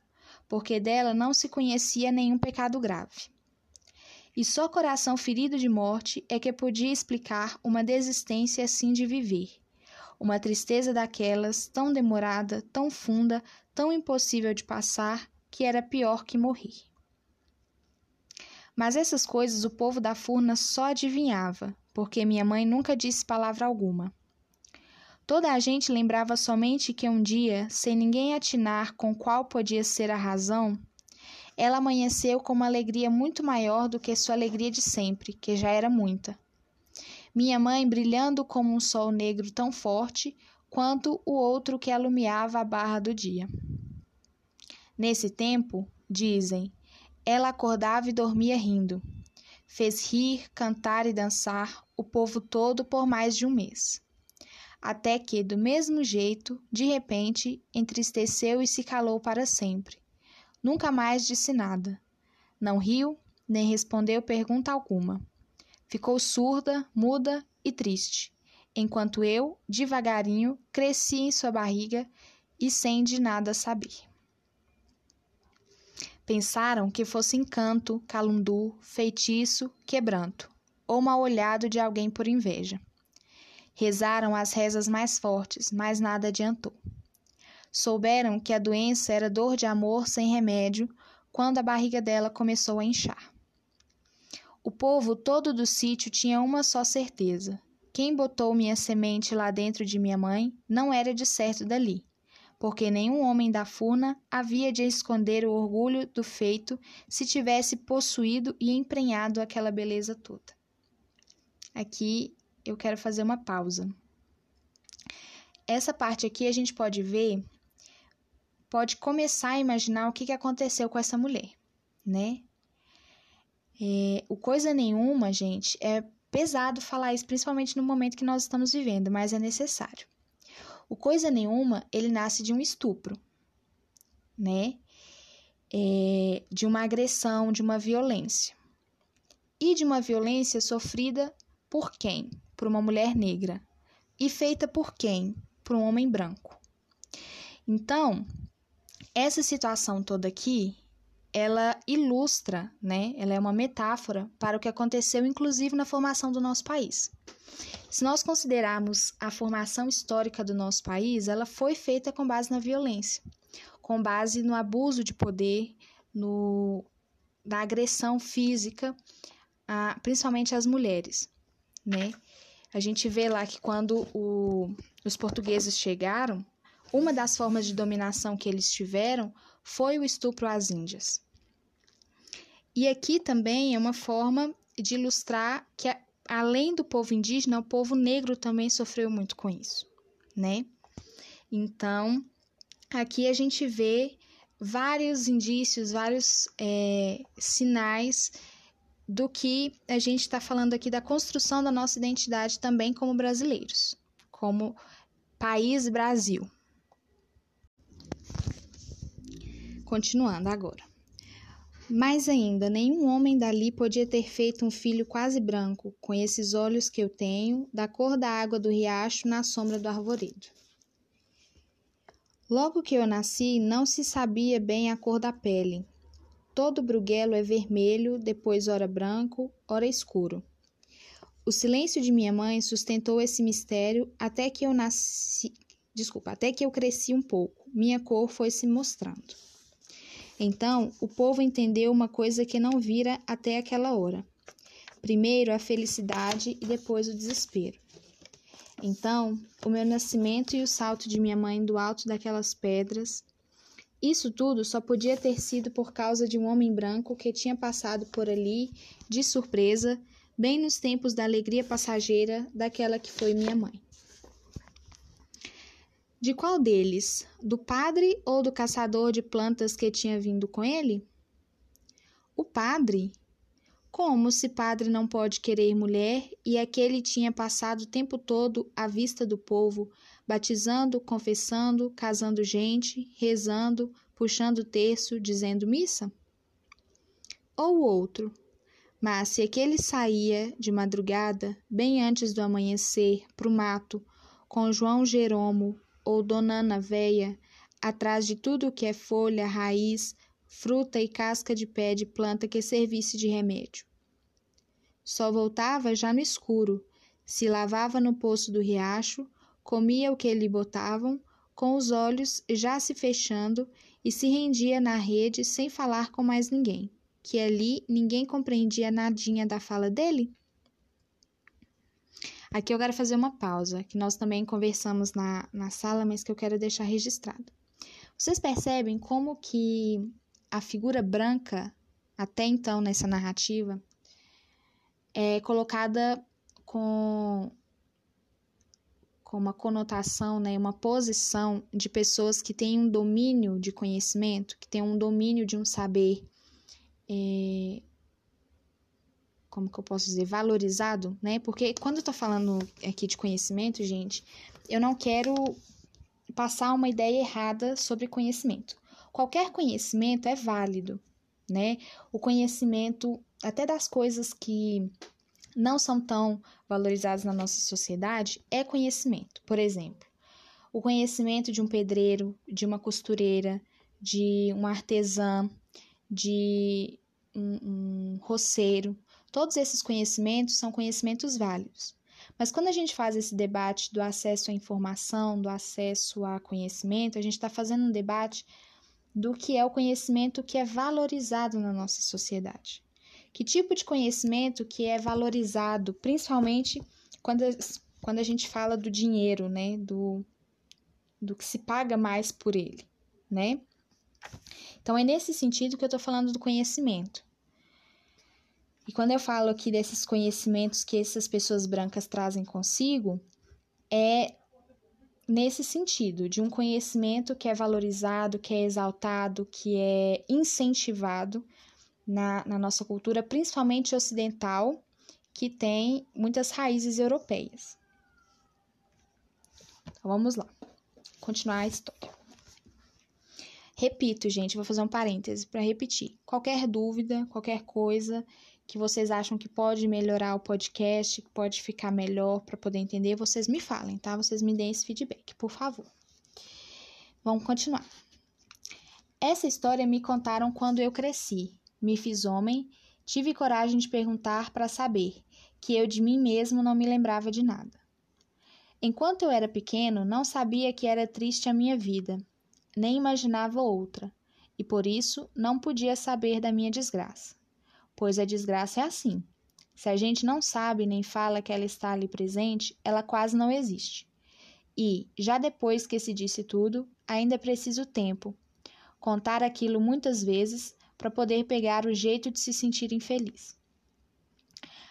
porque dela não se conhecia nenhum pecado grave. E só coração ferido de morte é que podia explicar uma desistência assim de viver, uma tristeza daquelas tão demorada, tão funda, tão impossível de passar, que era pior que morrer. Mas essas coisas o povo da furna só adivinhava, porque minha mãe nunca disse palavra alguma. Toda a gente lembrava somente que um dia, sem ninguém atinar com qual podia ser a razão, ela amanheceu com uma alegria muito maior do que sua alegria de sempre, que já era muita. Minha mãe brilhando como um sol negro tão forte quanto o outro que alumiava a barra do dia. Nesse tempo, dizem, ela acordava e dormia rindo. Fez rir, cantar e dançar o povo todo por mais de um mês até que, do mesmo jeito, de repente, entristeceu e se calou para sempre. Nunca mais disse nada. Não riu, nem respondeu pergunta alguma. Ficou surda, muda e triste, enquanto eu, devagarinho, cresci em sua barriga e sem de nada saber. Pensaram que fosse encanto, calundu, feitiço, quebranto, ou mal olhado de alguém por inveja. Rezaram as rezas mais fortes, mas nada adiantou. Souberam que a doença era dor de amor sem remédio quando a barriga dela começou a inchar. O povo todo do sítio tinha uma só certeza: quem botou minha semente lá dentro de minha mãe não era de certo dali, porque nenhum homem da furna havia de esconder o orgulho do feito se tivesse possuído e emprenhado aquela beleza toda. Aqui eu quero fazer uma pausa. Essa parte aqui a gente pode ver, pode começar a imaginar o que, aconteceu com essa mulher, né? É, o coisa nenhuma, gente, é pesado falar isso, principalmente no momento que nós estamos vivendo, mas é necessário. O coisa nenhuma, ele nasce de um estupro, né? É, de uma agressão, de uma violência. E de uma violência sofrida por quem? por uma mulher negra e feita por quem? Por um homem branco. Então, essa situação toda aqui, ela ilustra, né? Ela é uma metáfora para o que aconteceu inclusive na formação do nosso país. Se nós considerarmos a formação histórica do nosso país, ela foi feita com base na violência, com base no abuso de poder, no, na agressão física, a, principalmente às mulheres, né? a gente vê lá que quando o, os portugueses chegaram, uma das formas de dominação que eles tiveram foi o estupro às Índias. E aqui também é uma forma de ilustrar que, além do povo indígena, o povo negro também sofreu muito com isso, né? Então, aqui a gente vê vários indícios, vários é, sinais do que a gente está falando aqui da construção da nossa identidade também como brasileiros, como país Brasil. Continuando agora. Mais ainda, nenhum homem dali podia ter feito um filho quase branco, com esses olhos que eu tenho, da cor da água do riacho na sombra do arvoredo. Logo que eu nasci, não se sabia bem a cor da pele. Todo bruguelo é vermelho, depois ora branco, ora escuro. O silêncio de minha mãe sustentou esse mistério até que eu nasci, desculpa, até que eu cresci um pouco. Minha cor foi se mostrando. Então, o povo entendeu uma coisa que não vira até aquela hora. Primeiro a felicidade e depois o desespero. Então, o meu nascimento e o salto de minha mãe do alto daquelas pedras, isso tudo só podia ter sido por causa de um homem branco que tinha passado por ali de surpresa, bem nos tempos da alegria passageira daquela que foi minha mãe. De qual deles? Do padre ou do caçador de plantas que tinha vindo com ele? O padre, como se padre não pode querer mulher e aquele tinha passado o tempo todo à vista do povo, batizando, confessando, casando gente, rezando, puxando terço, dizendo missa? Ou outro, mas se aquele saía de madrugada, bem antes do amanhecer, para o mato, com João Jeromo ou Dona Ana Véia, atrás de tudo o que é folha, raiz, fruta e casca de pé de planta que servisse de remédio. Só voltava já no escuro, se lavava no poço do riacho, comia o que lhe botavam, com os olhos já se fechando, e se rendia na rede sem falar com mais ninguém, que ali ninguém compreendia nadinha da fala dele? Aqui eu quero fazer uma pausa, que nós também conversamos na, na sala, mas que eu quero deixar registrado. Vocês percebem como que a figura branca, até então nessa narrativa, é colocada com, com uma conotação, né, uma posição de pessoas que têm um domínio de conhecimento, que têm um domínio de um saber, é, como que eu posso dizer, valorizado, né? Porque quando eu tô falando aqui de conhecimento, gente, eu não quero passar uma ideia errada sobre conhecimento. Qualquer conhecimento é válido, né? O conhecimento, até das coisas que não são tão valorizadas na nossa sociedade, é conhecimento. Por exemplo, o conhecimento de um pedreiro, de uma costureira, de um artesã, de um, um roceiro. Todos esses conhecimentos são conhecimentos válidos. Mas quando a gente faz esse debate do acesso à informação, do acesso a conhecimento, a gente está fazendo um debate do que é o conhecimento que é valorizado na nossa sociedade. Que tipo de conhecimento que é valorizado, principalmente quando, quando a gente fala do dinheiro, né? Do, do que se paga mais por ele, né? Então é nesse sentido que eu estou falando do conhecimento. E quando eu falo aqui desses conhecimentos que essas pessoas brancas trazem consigo, é nesse sentido, de um conhecimento que é valorizado, que é exaltado, que é incentivado na, na nossa cultura, principalmente ocidental, que tem muitas raízes europeias. Então, vamos lá, continuar a história. Repito, gente, vou fazer um parêntese para repetir. Qualquer dúvida, qualquer coisa que vocês acham que pode melhorar o podcast, que pode ficar melhor para poder entender, vocês me falem, tá? Vocês me deem esse feedback, por favor. Vamos continuar. Essa história me contaram quando eu cresci, me fiz homem, tive coragem de perguntar para saber, que eu de mim mesmo não me lembrava de nada. Enquanto eu era pequeno, não sabia que era triste a minha vida, nem imaginava outra, e por isso não podia saber da minha desgraça pois a desgraça é assim. Se a gente não sabe nem fala que ela está ali presente, ela quase não existe. E, já depois que se disse tudo, ainda é preciso tempo. Contar aquilo muitas vezes para poder pegar o jeito de se sentir infeliz.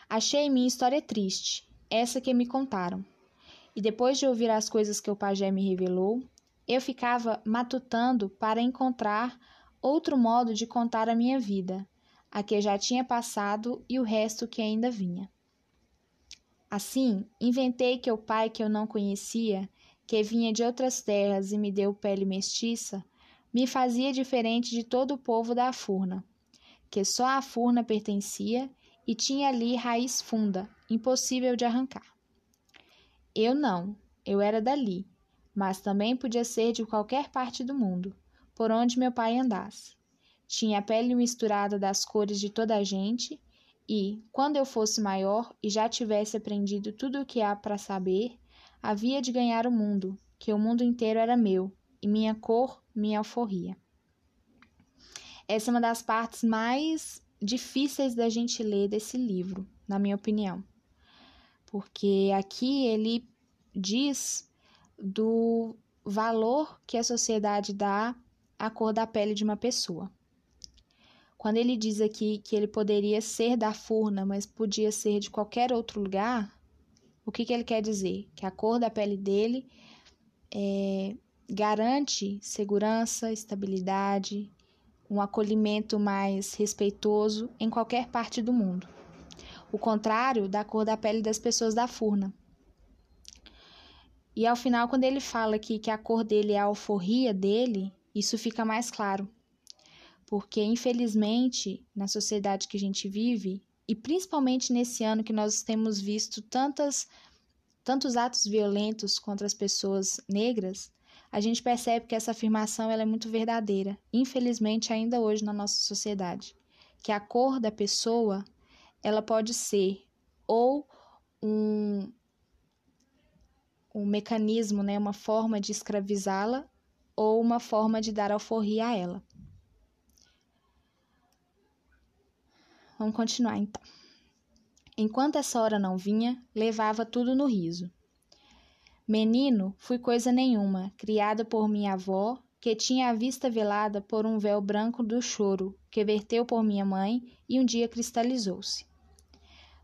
Achei minha história triste, essa que me contaram. E depois de ouvir as coisas que o pajé me revelou, eu ficava matutando para encontrar outro modo de contar a minha vida, a que já tinha passado e o resto que ainda vinha. Assim, inventei que o pai que eu não conhecia, que vinha de outras terras e me deu pele mestiça, me fazia diferente de todo o povo da Furna, que só a Furna pertencia e tinha ali raiz funda, impossível de arrancar. Eu não, eu era dali, mas também podia ser de qualquer parte do mundo, por onde meu pai andasse. Tinha a pele misturada das cores de toda a gente, e, quando eu fosse maior e já tivesse aprendido tudo o que há para saber, havia de ganhar o mundo, que o mundo inteiro era meu, e minha cor, minha alforria. Essa é uma das partes mais difíceis da gente ler desse livro, na minha opinião. Porque aqui ele diz do valor que a sociedade dá à cor da pele de uma pessoa. Quando ele diz aqui que ele poderia ser da Furna, mas podia ser de qualquer outro lugar, o que, que ele quer dizer? Que a cor da pele dele é, garante segurança, estabilidade, um acolhimento mais respeitoso em qualquer parte do mundo. O contrário da cor da pele das pessoas da Furna. E ao final, quando ele fala aqui que a cor dele é a alforria dele, isso fica mais claro. Porque, infelizmente, na sociedade que a gente vive, e principalmente nesse ano que nós temos visto tantas, tantos atos violentos contra as pessoas negras, a gente percebe que essa afirmação ela é muito verdadeira, infelizmente ainda hoje na nossa sociedade, que a cor da pessoa ela pode ser ou um, um mecanismo, né, uma forma de escravizá-la ou uma forma de dar alforria a ela. Vamos continuar então. Enquanto essa hora não vinha, levava tudo no riso. Menino, fui coisa nenhuma, criado por minha avó, que tinha a vista velada por um véu branco do choro, que verteu por minha mãe e um dia cristalizou-se.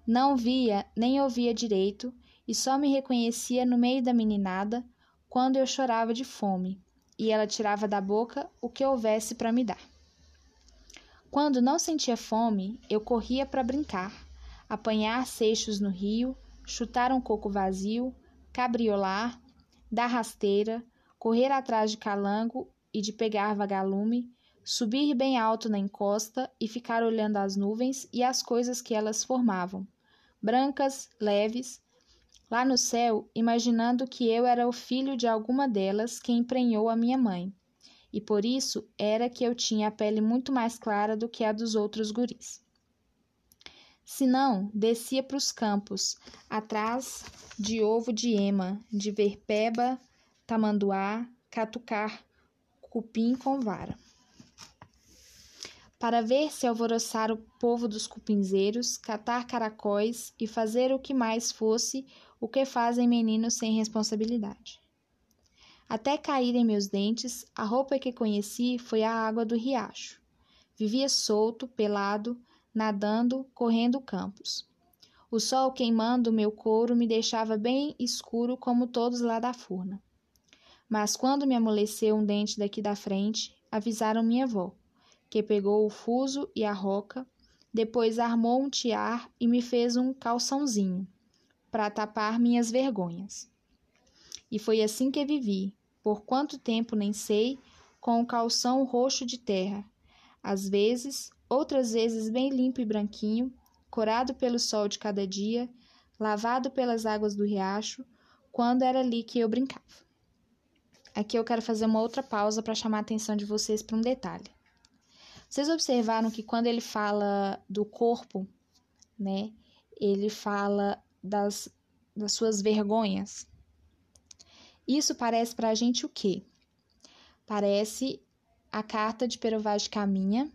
Não via nem ouvia direito e só me reconhecia no meio da meninada quando eu chorava de fome e ela tirava da boca o que houvesse para me dar. Quando não sentia fome, eu corria para brincar, apanhar seixos no rio, chutar um coco vazio, cabriolar, dar rasteira, correr atrás de calango e de pegar vagalume, subir bem alto na encosta e ficar olhando as nuvens e as coisas que elas formavam, brancas, leves, lá no céu, imaginando que eu era o filho de alguma delas que emprenhou a minha mãe, e por isso era que eu tinha a pele muito mais clara do que a dos outros guris. Se não, descia para os campos, atrás de ovo de ema, de verpeba, tamanduá, catucar, cupim com vara. Para ver se alvoroçar o povo dos cupinzeiros, catar caracóis e fazer o que mais fosse o que fazem meninos sem responsabilidade. Até caírem meus dentes, a roupa que conheci foi a água do riacho. Vivia solto, pelado, nadando, correndo campos. O sol queimando meu couro me deixava bem escuro como todos lá da furna. Mas quando me amoleceu um dente daqui da frente, avisaram minha avó, que pegou o fuso e a roca, depois armou um tiar e me fez um calçãozinho, para tapar minhas vergonhas. E foi assim que vivi, por quanto tempo nem sei, com o calção roxo de terra, às vezes outras vezes bem limpo e branquinho, corado pelo sol de cada dia, lavado pelas águas do riacho, quando era ali que eu brincava. Aqui eu quero fazer uma outra pausa para chamar a atenção de vocês para um detalhe. Vocês observaram que quando ele fala do corpo, né, ele fala das, das suas vergonhas. Isso parece para a gente o quê? Parece a carta de Perovaz de Caminha,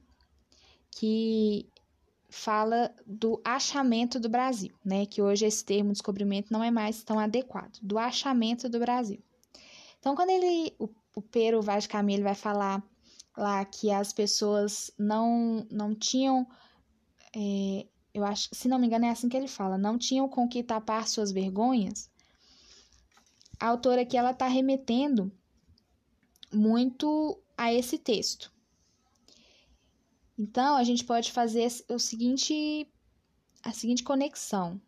que fala do achamento do Brasil, né? Que hoje esse termo descobrimento não é mais tão adequado, do achamento do Brasil. Então, quando ele, o, o Pero Vaz Camilo vai falar lá que as pessoas não, não tinham, é, eu acho, se não me engano é assim que ele fala, não tinham com que tapar suas vergonhas, a autora aqui ela está remetendo muito a esse texto. Então, a gente pode fazer o seguinte, a seguinte conexão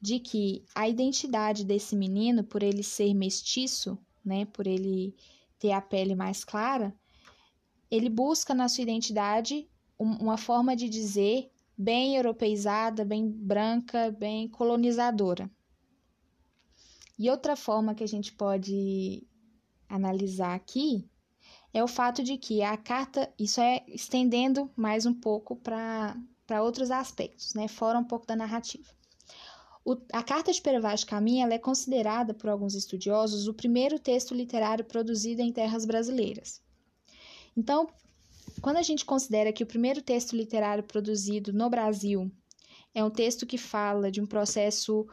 de que a identidade desse menino, por ele ser mestiço, né, por ele ter a pele mais clara, ele busca na sua identidade uma forma de dizer bem europeizada, bem branca, bem colonizadora. E outra forma que a gente pode analisar aqui é o fato de que a carta, isso é estendendo mais um pouco para outros aspectos, né, fora um pouco da narrativa. O, a Carta de Perevaz Caminha é considerada por alguns estudiosos o primeiro texto literário produzido em terras brasileiras. Então, quando a gente considera que o primeiro texto literário produzido no Brasil é um texto que fala de um processo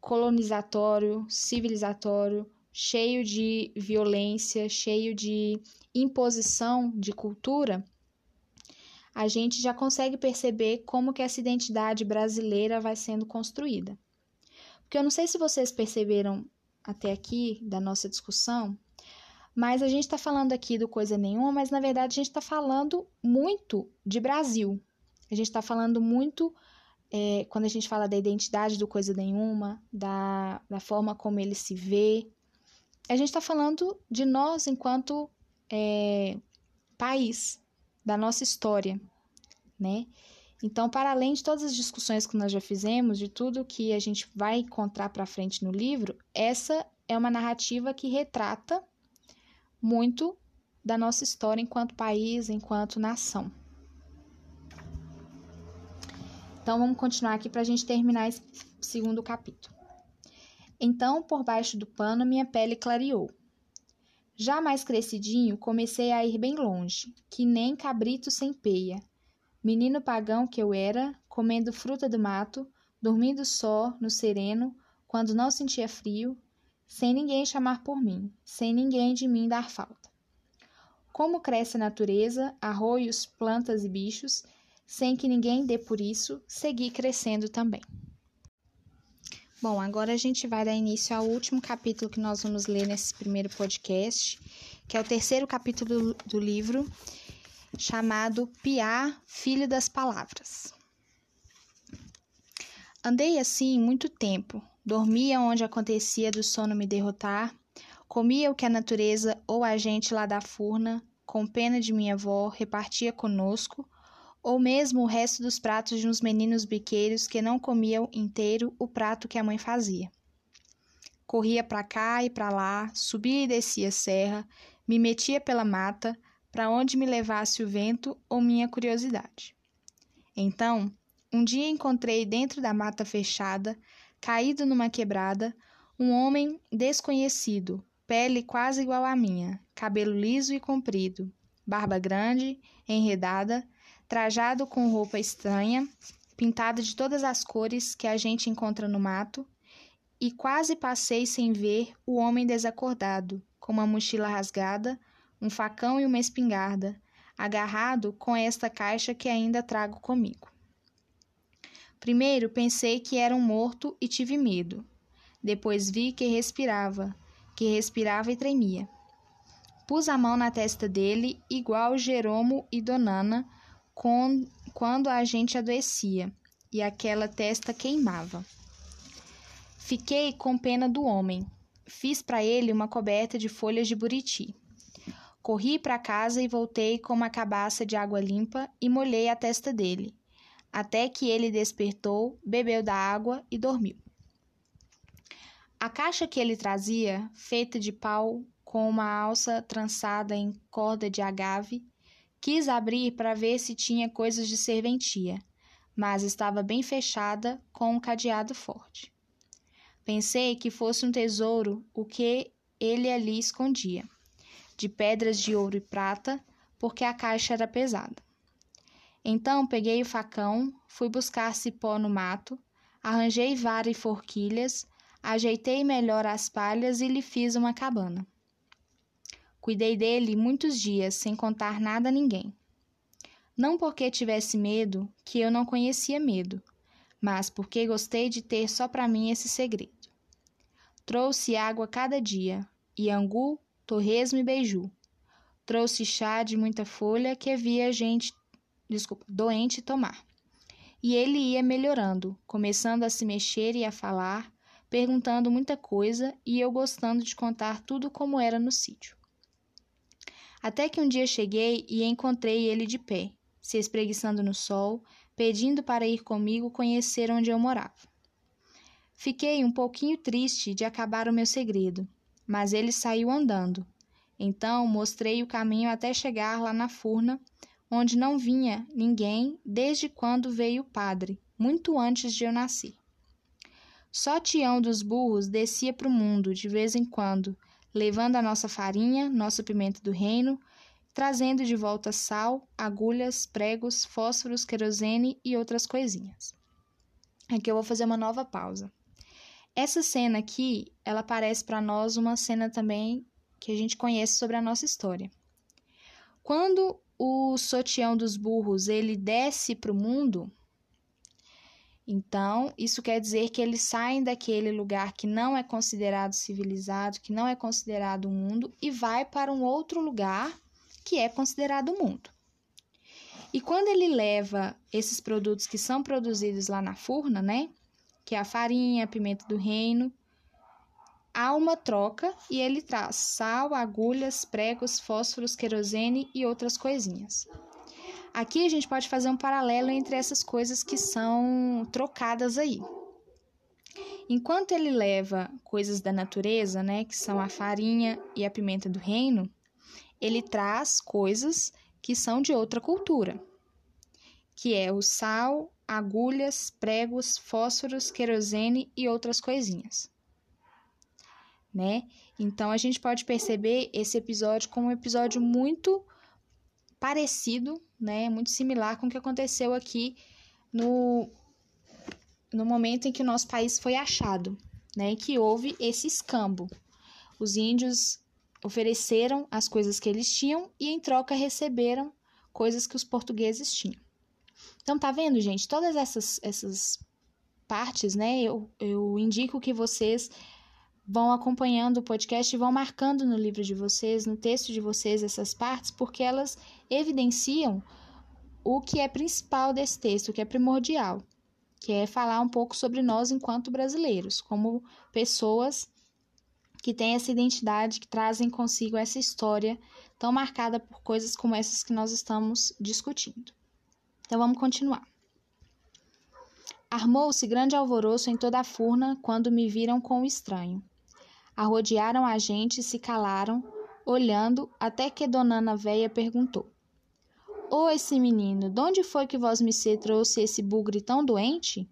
colonizatório, civilizatório, cheio de violência, cheio de imposição de cultura, a gente já consegue perceber como que essa identidade brasileira vai sendo construída. Porque eu não sei se vocês perceberam até aqui da nossa discussão, mas a gente está falando aqui do coisa nenhuma, mas na verdade a gente está falando muito de Brasil. A gente está falando muito, é, quando a gente fala da identidade do coisa nenhuma, da, da forma como ele se vê, a gente está falando de nós enquanto é, país, da nossa história, né? Então, para além de todas as discussões que nós já fizemos, de tudo que a gente vai encontrar para frente no livro, essa é uma narrativa que retrata muito da nossa história enquanto país, enquanto nação. Então, vamos continuar aqui para a gente terminar esse segundo capítulo. Então, por baixo do pano, minha pele clareou. Já mais crescidinho, comecei a ir bem longe, que nem cabrito sem peia, Menino pagão que eu era, comendo fruta do mato, dormindo só, no sereno, quando não sentia frio, sem ninguém chamar por mim, sem ninguém de mim dar falta. Como cresce a natureza, arroios, plantas e bichos, sem que ninguém dê por isso, segui crescendo também. Bom, agora a gente vai dar início ao último capítulo que nós vamos ler nesse primeiro podcast, que é o terceiro capítulo do livro, chamado Piá, filho das palavras. Andei assim muito tempo, dormia onde acontecia do sono me derrotar, comia o que a natureza ou a gente lá da furna, com pena de minha avó, repartia conosco, ou mesmo o resto dos pratos de uns meninos biqueiros que não comiam inteiro o prato que a mãe fazia. Corria para cá e para lá, subia e descia a serra, me metia pela mata, para onde me levasse o vento ou minha curiosidade. Então, um dia encontrei dentro da mata fechada, caído numa quebrada, um homem desconhecido, pele quase igual à minha, cabelo liso e comprido, barba grande, enredada, trajado com roupa estranha, pintada de todas as cores que a gente encontra no mato, e quase passei sem ver o homem desacordado, com uma mochila rasgada, um facão e uma espingarda, agarrado com esta caixa que ainda trago comigo. Primeiro pensei que era um morto e tive medo. Depois vi que respirava, que respirava e tremia. Pus a mão na testa dele, igual Jeromo e Donana, quando a gente adoecia, e aquela testa queimava. Fiquei com pena do homem. Fiz para ele uma coberta de folhas de buriti. Corri para casa e voltei com uma cabaça de água limpa e molhei a testa dele, até que ele despertou, bebeu da água e dormiu. A caixa que ele trazia, feita de pau com uma alça trançada em corda de agave, quis abrir para ver se tinha coisas de serventia, mas estava bem fechada com um cadeado forte. Pensei que fosse um tesouro o que ele ali escondia de pedras de ouro e prata, porque a caixa era pesada. Então peguei o facão, fui buscar cipó no mato, arranjei vara e forquilhas, ajeitei melhor as palhas e lhe fiz uma cabana. Cuidei dele muitos dias, sem contar nada a ninguém. Não porque tivesse medo, que eu não conhecia medo, mas porque gostei de ter só para mim esse segredo. Trouxe água cada dia, e angu, torresmo e beiju. Trouxe chá de muita folha que havia gente, desculpa, doente tomar. E ele ia melhorando, começando a se mexer e a falar, perguntando muita coisa e eu gostando de contar tudo como era no sítio. Até que um dia cheguei e encontrei ele de pé, se espreguiçando no sol, pedindo para ir comigo conhecer onde eu morava. Fiquei um pouquinho triste de acabar o meu segredo, mas ele saiu andando. Então mostrei o caminho até chegar lá na furna, onde não vinha ninguém desde quando veio o padre, muito antes de eu nascer. Só Tião dos Burros descia para o mundo de vez em quando, levando a nossa farinha, nossa pimenta do reino, trazendo de volta sal, agulhas, pregos, fósforos, querosene e outras coisinhas. Aqui eu vou fazer uma nova pausa. Essa cena aqui, ela parece para nós uma cena também que a gente conhece sobre a nossa história. Quando o Sotião dos Burros ele desce para o mundo, então isso quer dizer que eles saem daquele lugar que não é considerado civilizado, que não é considerado mundo, e vai para um outro lugar que é considerado mundo. E quando ele leva esses produtos que são produzidos lá na furna, né, que é a farinha, a pimenta do reino, há uma troca e ele traz sal, agulhas, pregos, fósforos, querosene e outras coisinhas. Aqui a gente pode fazer um paralelo entre essas coisas que são trocadas aí. Enquanto ele leva coisas da natureza, né, que são a farinha e a pimenta do reino, ele traz coisas que são de outra cultura, que é o sal, agulhas, pregos, fósforos, querosene e outras coisinhas. Né? Então a gente pode perceber esse episódio como um episódio muito parecido, né, muito similar com o que aconteceu aqui no no momento em que o nosso país foi achado, né, que houve esse escambo. Os índios ofereceram as coisas que eles tinham e em troca receberam coisas que os portugueses tinham. Então tá vendo, gente? Todas essas essas partes, né? Eu, eu indico que vocês vão acompanhando o podcast e vão marcando no livro de vocês, no texto de vocês essas partes, porque elas evidenciam o que é principal desse texto, o que é primordial, que é falar um pouco sobre nós enquanto brasileiros, como pessoas que têm essa identidade, que trazem consigo essa história tão marcada por coisas como essas que nós estamos discutindo. Então vamos continuar. Armou-se grande alvoroço em toda a furna quando me viram com o estranho. Arrodearam a gente e se calaram, olhando, até que Dona Ana Véia perguntou: Ô oh, esse menino, de onde foi que vós me trouxe esse bugre tão doente?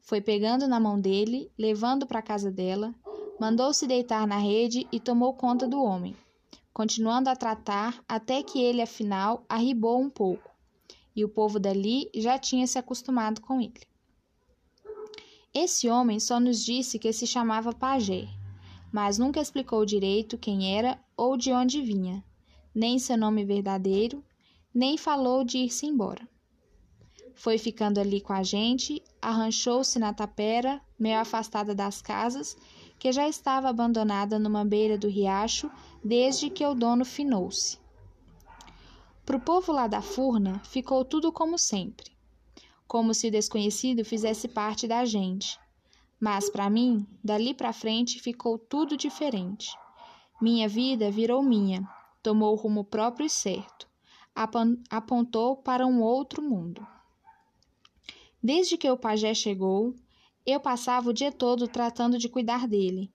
Foi pegando na mão dele, levando para casa dela, Mandou-se deitar na rede e tomou conta do homem, continuando a tratar até que ele, afinal, arribou um pouco, e o povo dali já tinha se acostumado com ele. Esse homem só nos disse que se chamava Pajé, mas nunca explicou direito quem era ou de onde vinha, nem seu nome verdadeiro, nem falou de ir-se embora. Foi ficando ali com a gente, arranchou-se na tapera, meio afastada das casas, que já estava abandonada numa beira do riacho desde que o dono finou-se. Para o povo lá da furna, ficou tudo como sempre, como se o desconhecido fizesse parte da gente. Mas para mim, dali para frente, ficou tudo diferente. Minha vida virou minha, tomou o rumo próprio e certo, apontou para um outro mundo. Desde que o pajé chegou, eu passava o dia todo tratando de cuidar dele,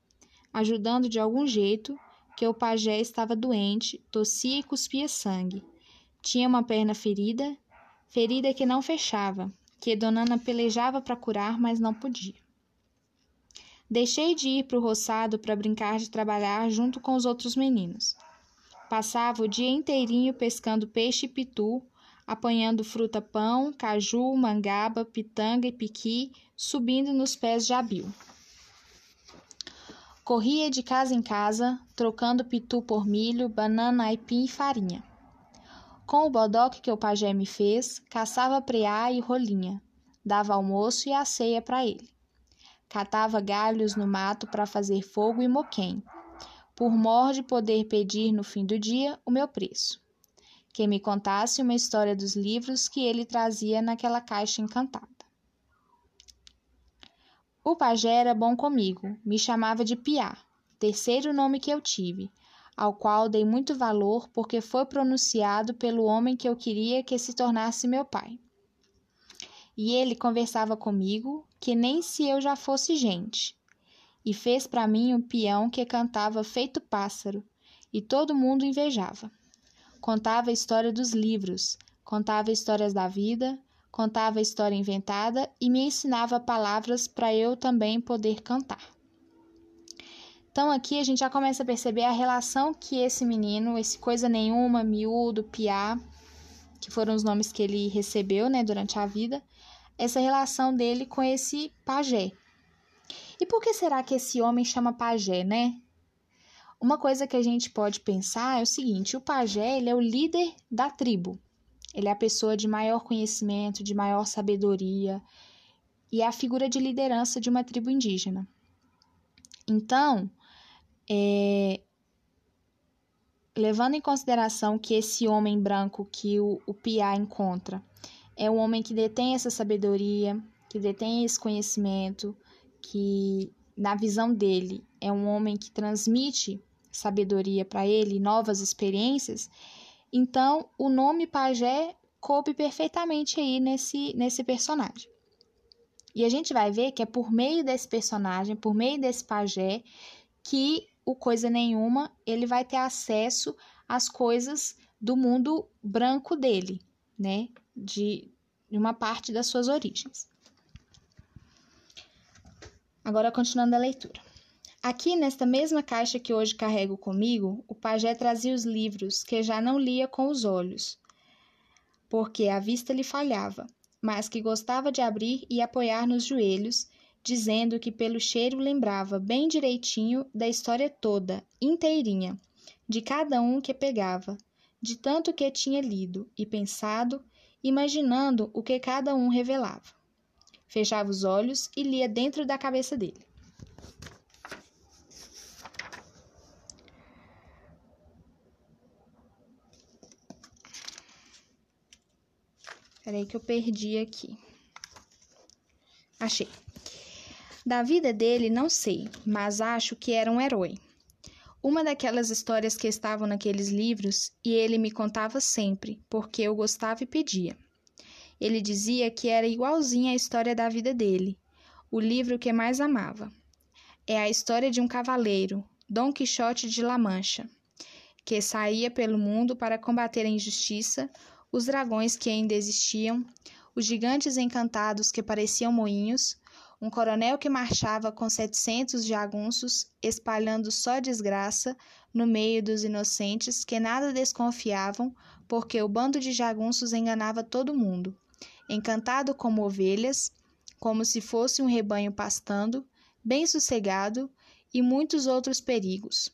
ajudando de algum jeito, que o pajé estava doente, tossia e cuspia sangue. Tinha uma perna ferida, ferida que não fechava, que Dona Ana pelejava para curar, mas não podia. Deixei de ir para o roçado para brincar de trabalhar junto com os outros meninos. Passava o dia inteirinho pescando peixe e pitu, apanhando fruta-pão, caju, mangaba, pitanga e piqui, subindo nos pés de abil. Corria de casa em casa, trocando pitu por milho, banana, aipim e farinha. Com o bodoque que o pajé me fez, caçava preá e rolinha, dava almoço e a ceia para ele. Catava galhos no mato para fazer fogo e moquém, por mor de poder pedir no fim do dia o meu preço. Que me contasse uma história dos livros que ele trazia naquela caixa encantada. O pajé era bom comigo, me chamava de Piá, terceiro nome que eu tive, ao qual dei muito valor porque foi pronunciado pelo homem que eu queria que se tornasse meu pai. E ele conversava comigo, que nem se eu já fosse gente, e fez para mim um peão que cantava feito pássaro, e todo mundo invejava. Contava a história dos livros, contava histórias da vida, contava a história inventada e me ensinava palavras para eu também poder cantar. Então aqui a gente já começa a perceber a relação que esse menino, esse coisa nenhuma, miúdo, piá, que foram os nomes que ele recebeu, né, durante a vida, essa relação dele com esse pajé. E por que será que esse homem chama pajé, né? Uma coisa que a gente pode pensar é o seguinte: o pajé ele é o líder da tribo. Ele é a pessoa de maior conhecimento, de maior sabedoria e é a figura de liderança de uma tribo indígena. Então, é, levando em consideração que esse homem branco que o, o Pia encontra é um homem que detém essa sabedoria, que detém esse conhecimento, que na visão dele é um homem que transmite sabedoria para ele, novas experiências, então, o nome pajé coube perfeitamente aí nesse, nesse personagem. E a gente vai ver que é por meio desse personagem, por meio desse pajé, que o Coisa Nenhuma ele vai ter acesso às coisas do mundo branco dele, né? De, de uma parte das suas origens. Agora, continuando a leitura. Aqui, nesta mesma caixa que hoje carrego comigo, o pajé trazia os livros que já não lia com os olhos, porque a vista lhe falhava, mas que gostava de abrir e apoiar nos joelhos, dizendo que pelo cheiro lembrava bem direitinho da história toda, inteirinha, de cada um que pegava, de tanto que tinha lido e pensado, imaginando o que cada um revelava. Fechava os olhos e lia dentro da cabeça dele. Peraí que eu perdi aqui. Achei. Da vida dele, não sei, mas acho que era um herói. Uma daquelas histórias que estavam naqueles livros e ele me contava sempre, porque eu gostava e pedia. Ele dizia que era igualzinha à história da vida dele, o livro que mais amava. É a história de um cavaleiro, Dom Quixote de La Mancha, que saía pelo mundo para combater a injustiça, os dragões que ainda existiam, os gigantes encantados que pareciam moinhos, um coronel que marchava com setecentos jagunços, espalhando só desgraça no meio dos inocentes que nada desconfiavam, porque o bando de jagunços enganava todo mundo. Encantado como ovelhas, como se fosse um rebanho pastando, bem sossegado, e muitos outros perigos.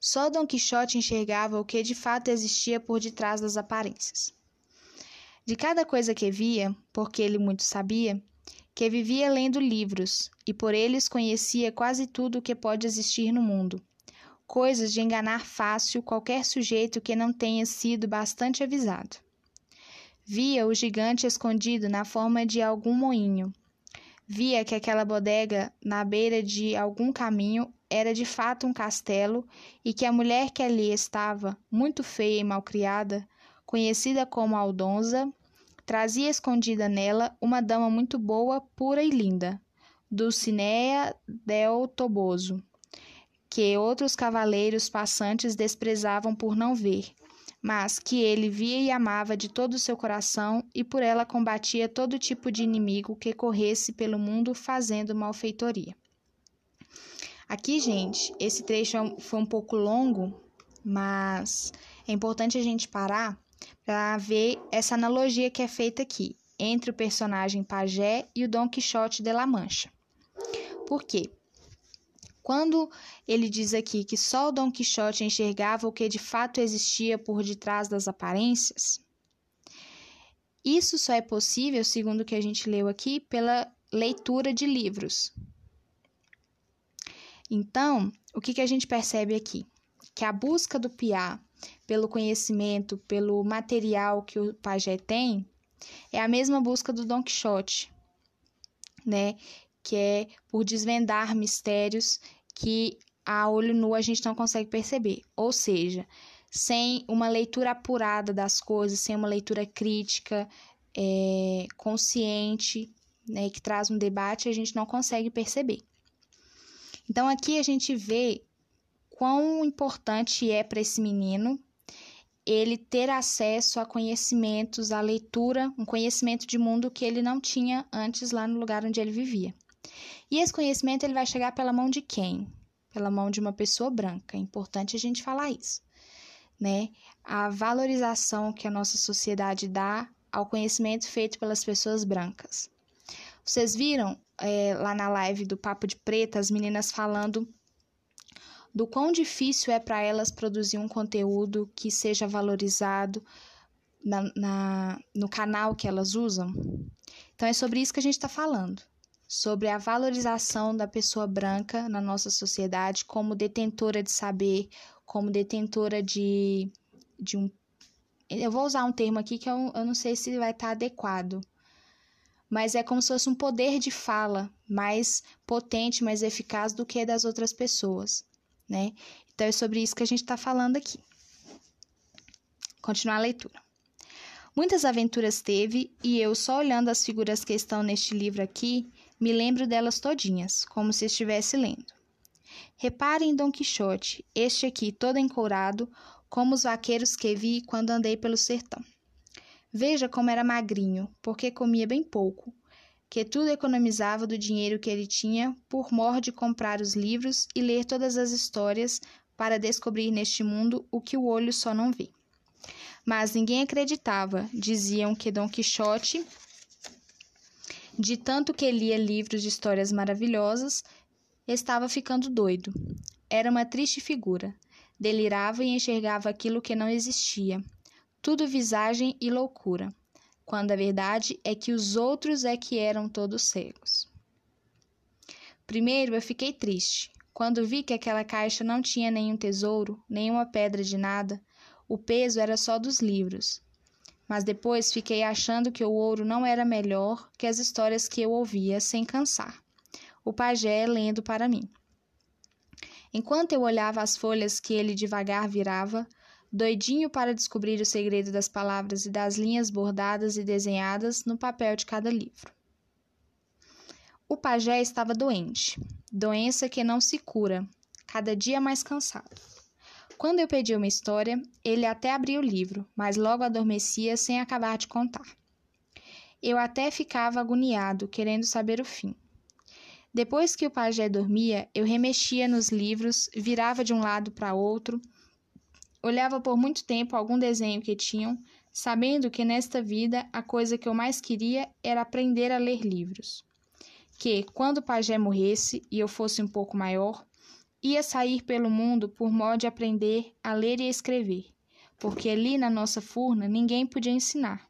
Só Dom Quixote enxergava o que de fato existia por detrás das aparências. De cada coisa que via, porque ele muito sabia, que vivia lendo livros, e por eles conhecia quase tudo o que pode existir no mundo. Coisas de enganar fácil qualquer sujeito que não tenha sido bastante avisado. Via o gigante escondido na forma de algum moinho. Via que aquela bodega na beira de algum caminho era de fato um castelo e que a mulher que ali estava, muito feia e malcriada, conhecida como Aldonza, trazia escondida nela uma dama muito boa, pura e linda, Dulcinea del Toboso, que outros cavaleiros passantes desprezavam por não ver, mas que ele via e amava de todo o seu coração e por ela combatia todo tipo de inimigo que corresse pelo mundo fazendo malfeitoria. Aqui, gente, esse trecho é foi um pouco longo, mas é importante a gente parar para ver essa analogia que é feita aqui entre o personagem Pajé e o Dom Quixote de La Mancha. Por quê? Quando ele diz aqui que só o Dom Quixote enxergava o que de fato existia por detrás das aparências, isso só é possível, segundo o que a gente leu aqui, pela leitura de livros. Então, o que, que a gente percebe aqui? Que a busca do Piá pelo conhecimento, pelo material que o pajé tem, é a mesma busca do Don Quixote, né? Que é por desvendar mistérios que a olho nu a gente não consegue perceber. Ou seja, sem uma leitura apurada das coisas, sem uma leitura crítica, é, consciente, né, que traz um debate, a gente não consegue perceber. Então aqui a gente vê quão importante é para esse menino ele ter acesso a conhecimentos, a leitura, um conhecimento de mundo que ele não tinha antes lá no lugar onde ele vivia. E esse conhecimento ele vai chegar pela mão de quem? Pela mão de uma pessoa branca. É importante a gente falar isso, né? A valorização que a nossa sociedade dá ao conhecimento feito pelas pessoas brancas. Vocês viram é, lá na live do Papo de Preta as meninas falando do quão difícil é para elas produzir um conteúdo que seja valorizado na, na, no canal que elas usam. Então é sobre isso que a gente está falando, sobre a valorização da pessoa branca na nossa sociedade como detentora de saber, como detentora de, de um. Eu vou usar um termo aqui que eu, eu não sei se vai estar tá adequado, mas é como se fosse um poder de fala mais potente, mais eficaz do que das outras pessoas né? Então é sobre isso que a gente está falando aqui. Continuar a leitura. Muitas aventuras teve e eu, só olhando as figuras que estão neste livro aqui, me lembro delas todinhas, como se estivesse lendo. Reparem em Dom Quixote, este aqui todo encourado, como os vaqueiros que vi quando andei pelo sertão. Veja como era magrinho, porque comia bem pouco, que tudo economizava do dinheiro que ele tinha por mor de comprar os livros e ler todas as histórias para descobrir neste mundo o que o olho só não vê. Mas ninguém acreditava, diziam que Dom Quixote, de tanto que lia livros de histórias maravilhosas, estava ficando doido. Era uma triste figura. Delirava e enxergava aquilo que não existia. Tudo visagem e loucura quando a verdade é que os outros é que eram todos cegos. Primeiro eu fiquei triste, quando vi que aquela caixa não tinha nenhum tesouro, nenhuma pedra de nada, o peso era só dos livros. Mas depois fiquei achando que o ouro não era melhor que as histórias que eu ouvia sem cansar. O pajé lendo para mim. Enquanto eu olhava as folhas que ele devagar virava, doidinho para descobrir o segredo das palavras e das linhas bordadas e desenhadas no papel de cada livro. O pajé estava doente, doença que não se cura, cada dia mais cansado. Quando eu pedi uma história, ele até abria o livro, mas logo adormecia sem acabar de contar. Eu até ficava agoniado, querendo saber o fim. Depois que o pajé dormia, eu remexia nos livros, virava de um lado para outro, Olhava por muito tempo algum desenho que tinham, sabendo que nesta vida a coisa que eu mais queria era aprender a ler livros. Que, quando o pajé morresse e eu fosse um pouco maior, ia sair pelo mundo por modo de aprender a ler e a escrever, porque ali na nossa furna ninguém podia ensinar,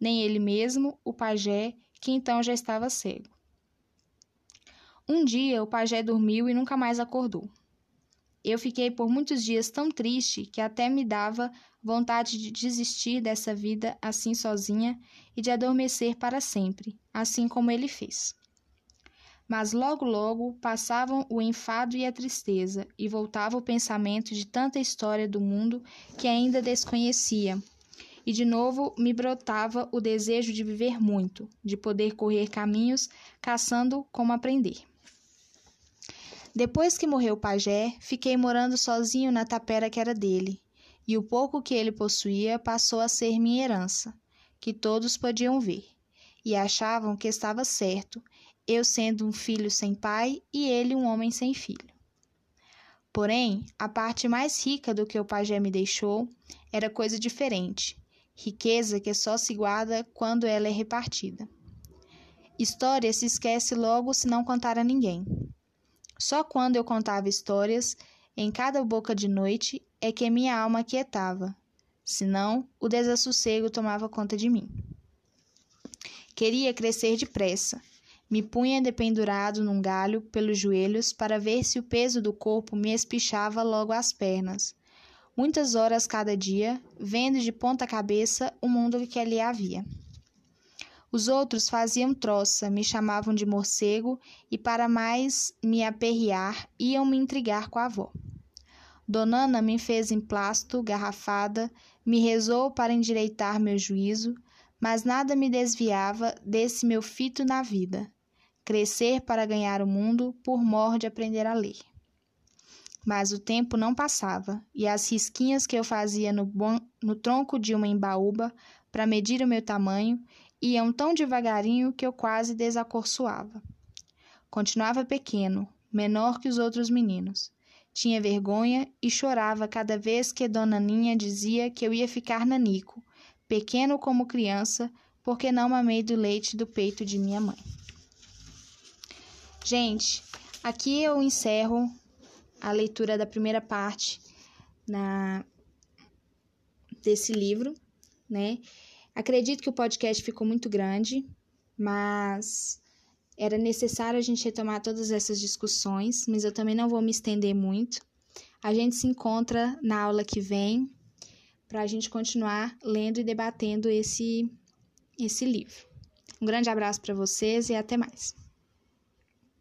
nem ele mesmo, o pajé, que então já estava cego. Um dia o pajé dormiu e nunca mais acordou. Eu fiquei por muitos dias tão triste que até me dava vontade de desistir dessa vida assim sozinha e de adormecer para sempre, assim como ele fez. Mas logo, logo passavam o enfado e a tristeza, e voltava o pensamento de tanta história do mundo que ainda desconhecia. E de novo me brotava o desejo de viver muito, de poder correr caminhos, caçando como aprender. Depois que morreu o pajé, fiquei morando sozinho na tapera que era dele, e o pouco que ele possuía passou a ser minha herança, que todos podiam ver, e achavam que estava certo, eu sendo um filho sem pai e ele um homem sem filho. Porém, a parte mais rica do que o pajé me deixou era coisa diferente, riqueza que só se guarda quando ela é repartida. História se esquece logo se não contar a ninguém. Só quando eu contava histórias, em cada boca de noite, é que minha alma aquietava. Senão, o desassossego tomava conta de mim. Queria crescer depressa. Me punha dependurado num galho pelos joelhos para ver se o peso do corpo me espichava logo às pernas. Muitas horas cada dia, vendo de ponta cabeça o mundo que ali havia. Os outros faziam troça, me chamavam de morcego e, para mais me aperrear, iam me intrigar com a avó. Donana me fez emplasto, garrafada, me rezou para endireitar meu juízo, mas nada me desviava desse meu fito na vida: crescer para ganhar o mundo por mor de aprender a ler. Mas o tempo não passava, e as risquinhas que eu fazia no, no tronco de uma embaúba para medir o meu tamanho iam tão devagarinho que eu quase desacorçoava. Continuava pequeno, menor que os outros meninos. Tinha vergonha e chorava cada vez que Dona Ninha dizia que eu ia ficar nanico, pequeno como criança, porque não mamei do leite do peito de minha mãe. Gente, aqui eu encerro a leitura da primeira parte na, desse livro, né? Acredito que o podcast ficou muito grande, mas era necessário a gente retomar todas essas discussões, mas eu também não vou me estender muito. A gente se encontra na aula que vem para a gente continuar lendo e debatendo esse, esse livro. Um grande abraço para vocês e até mais.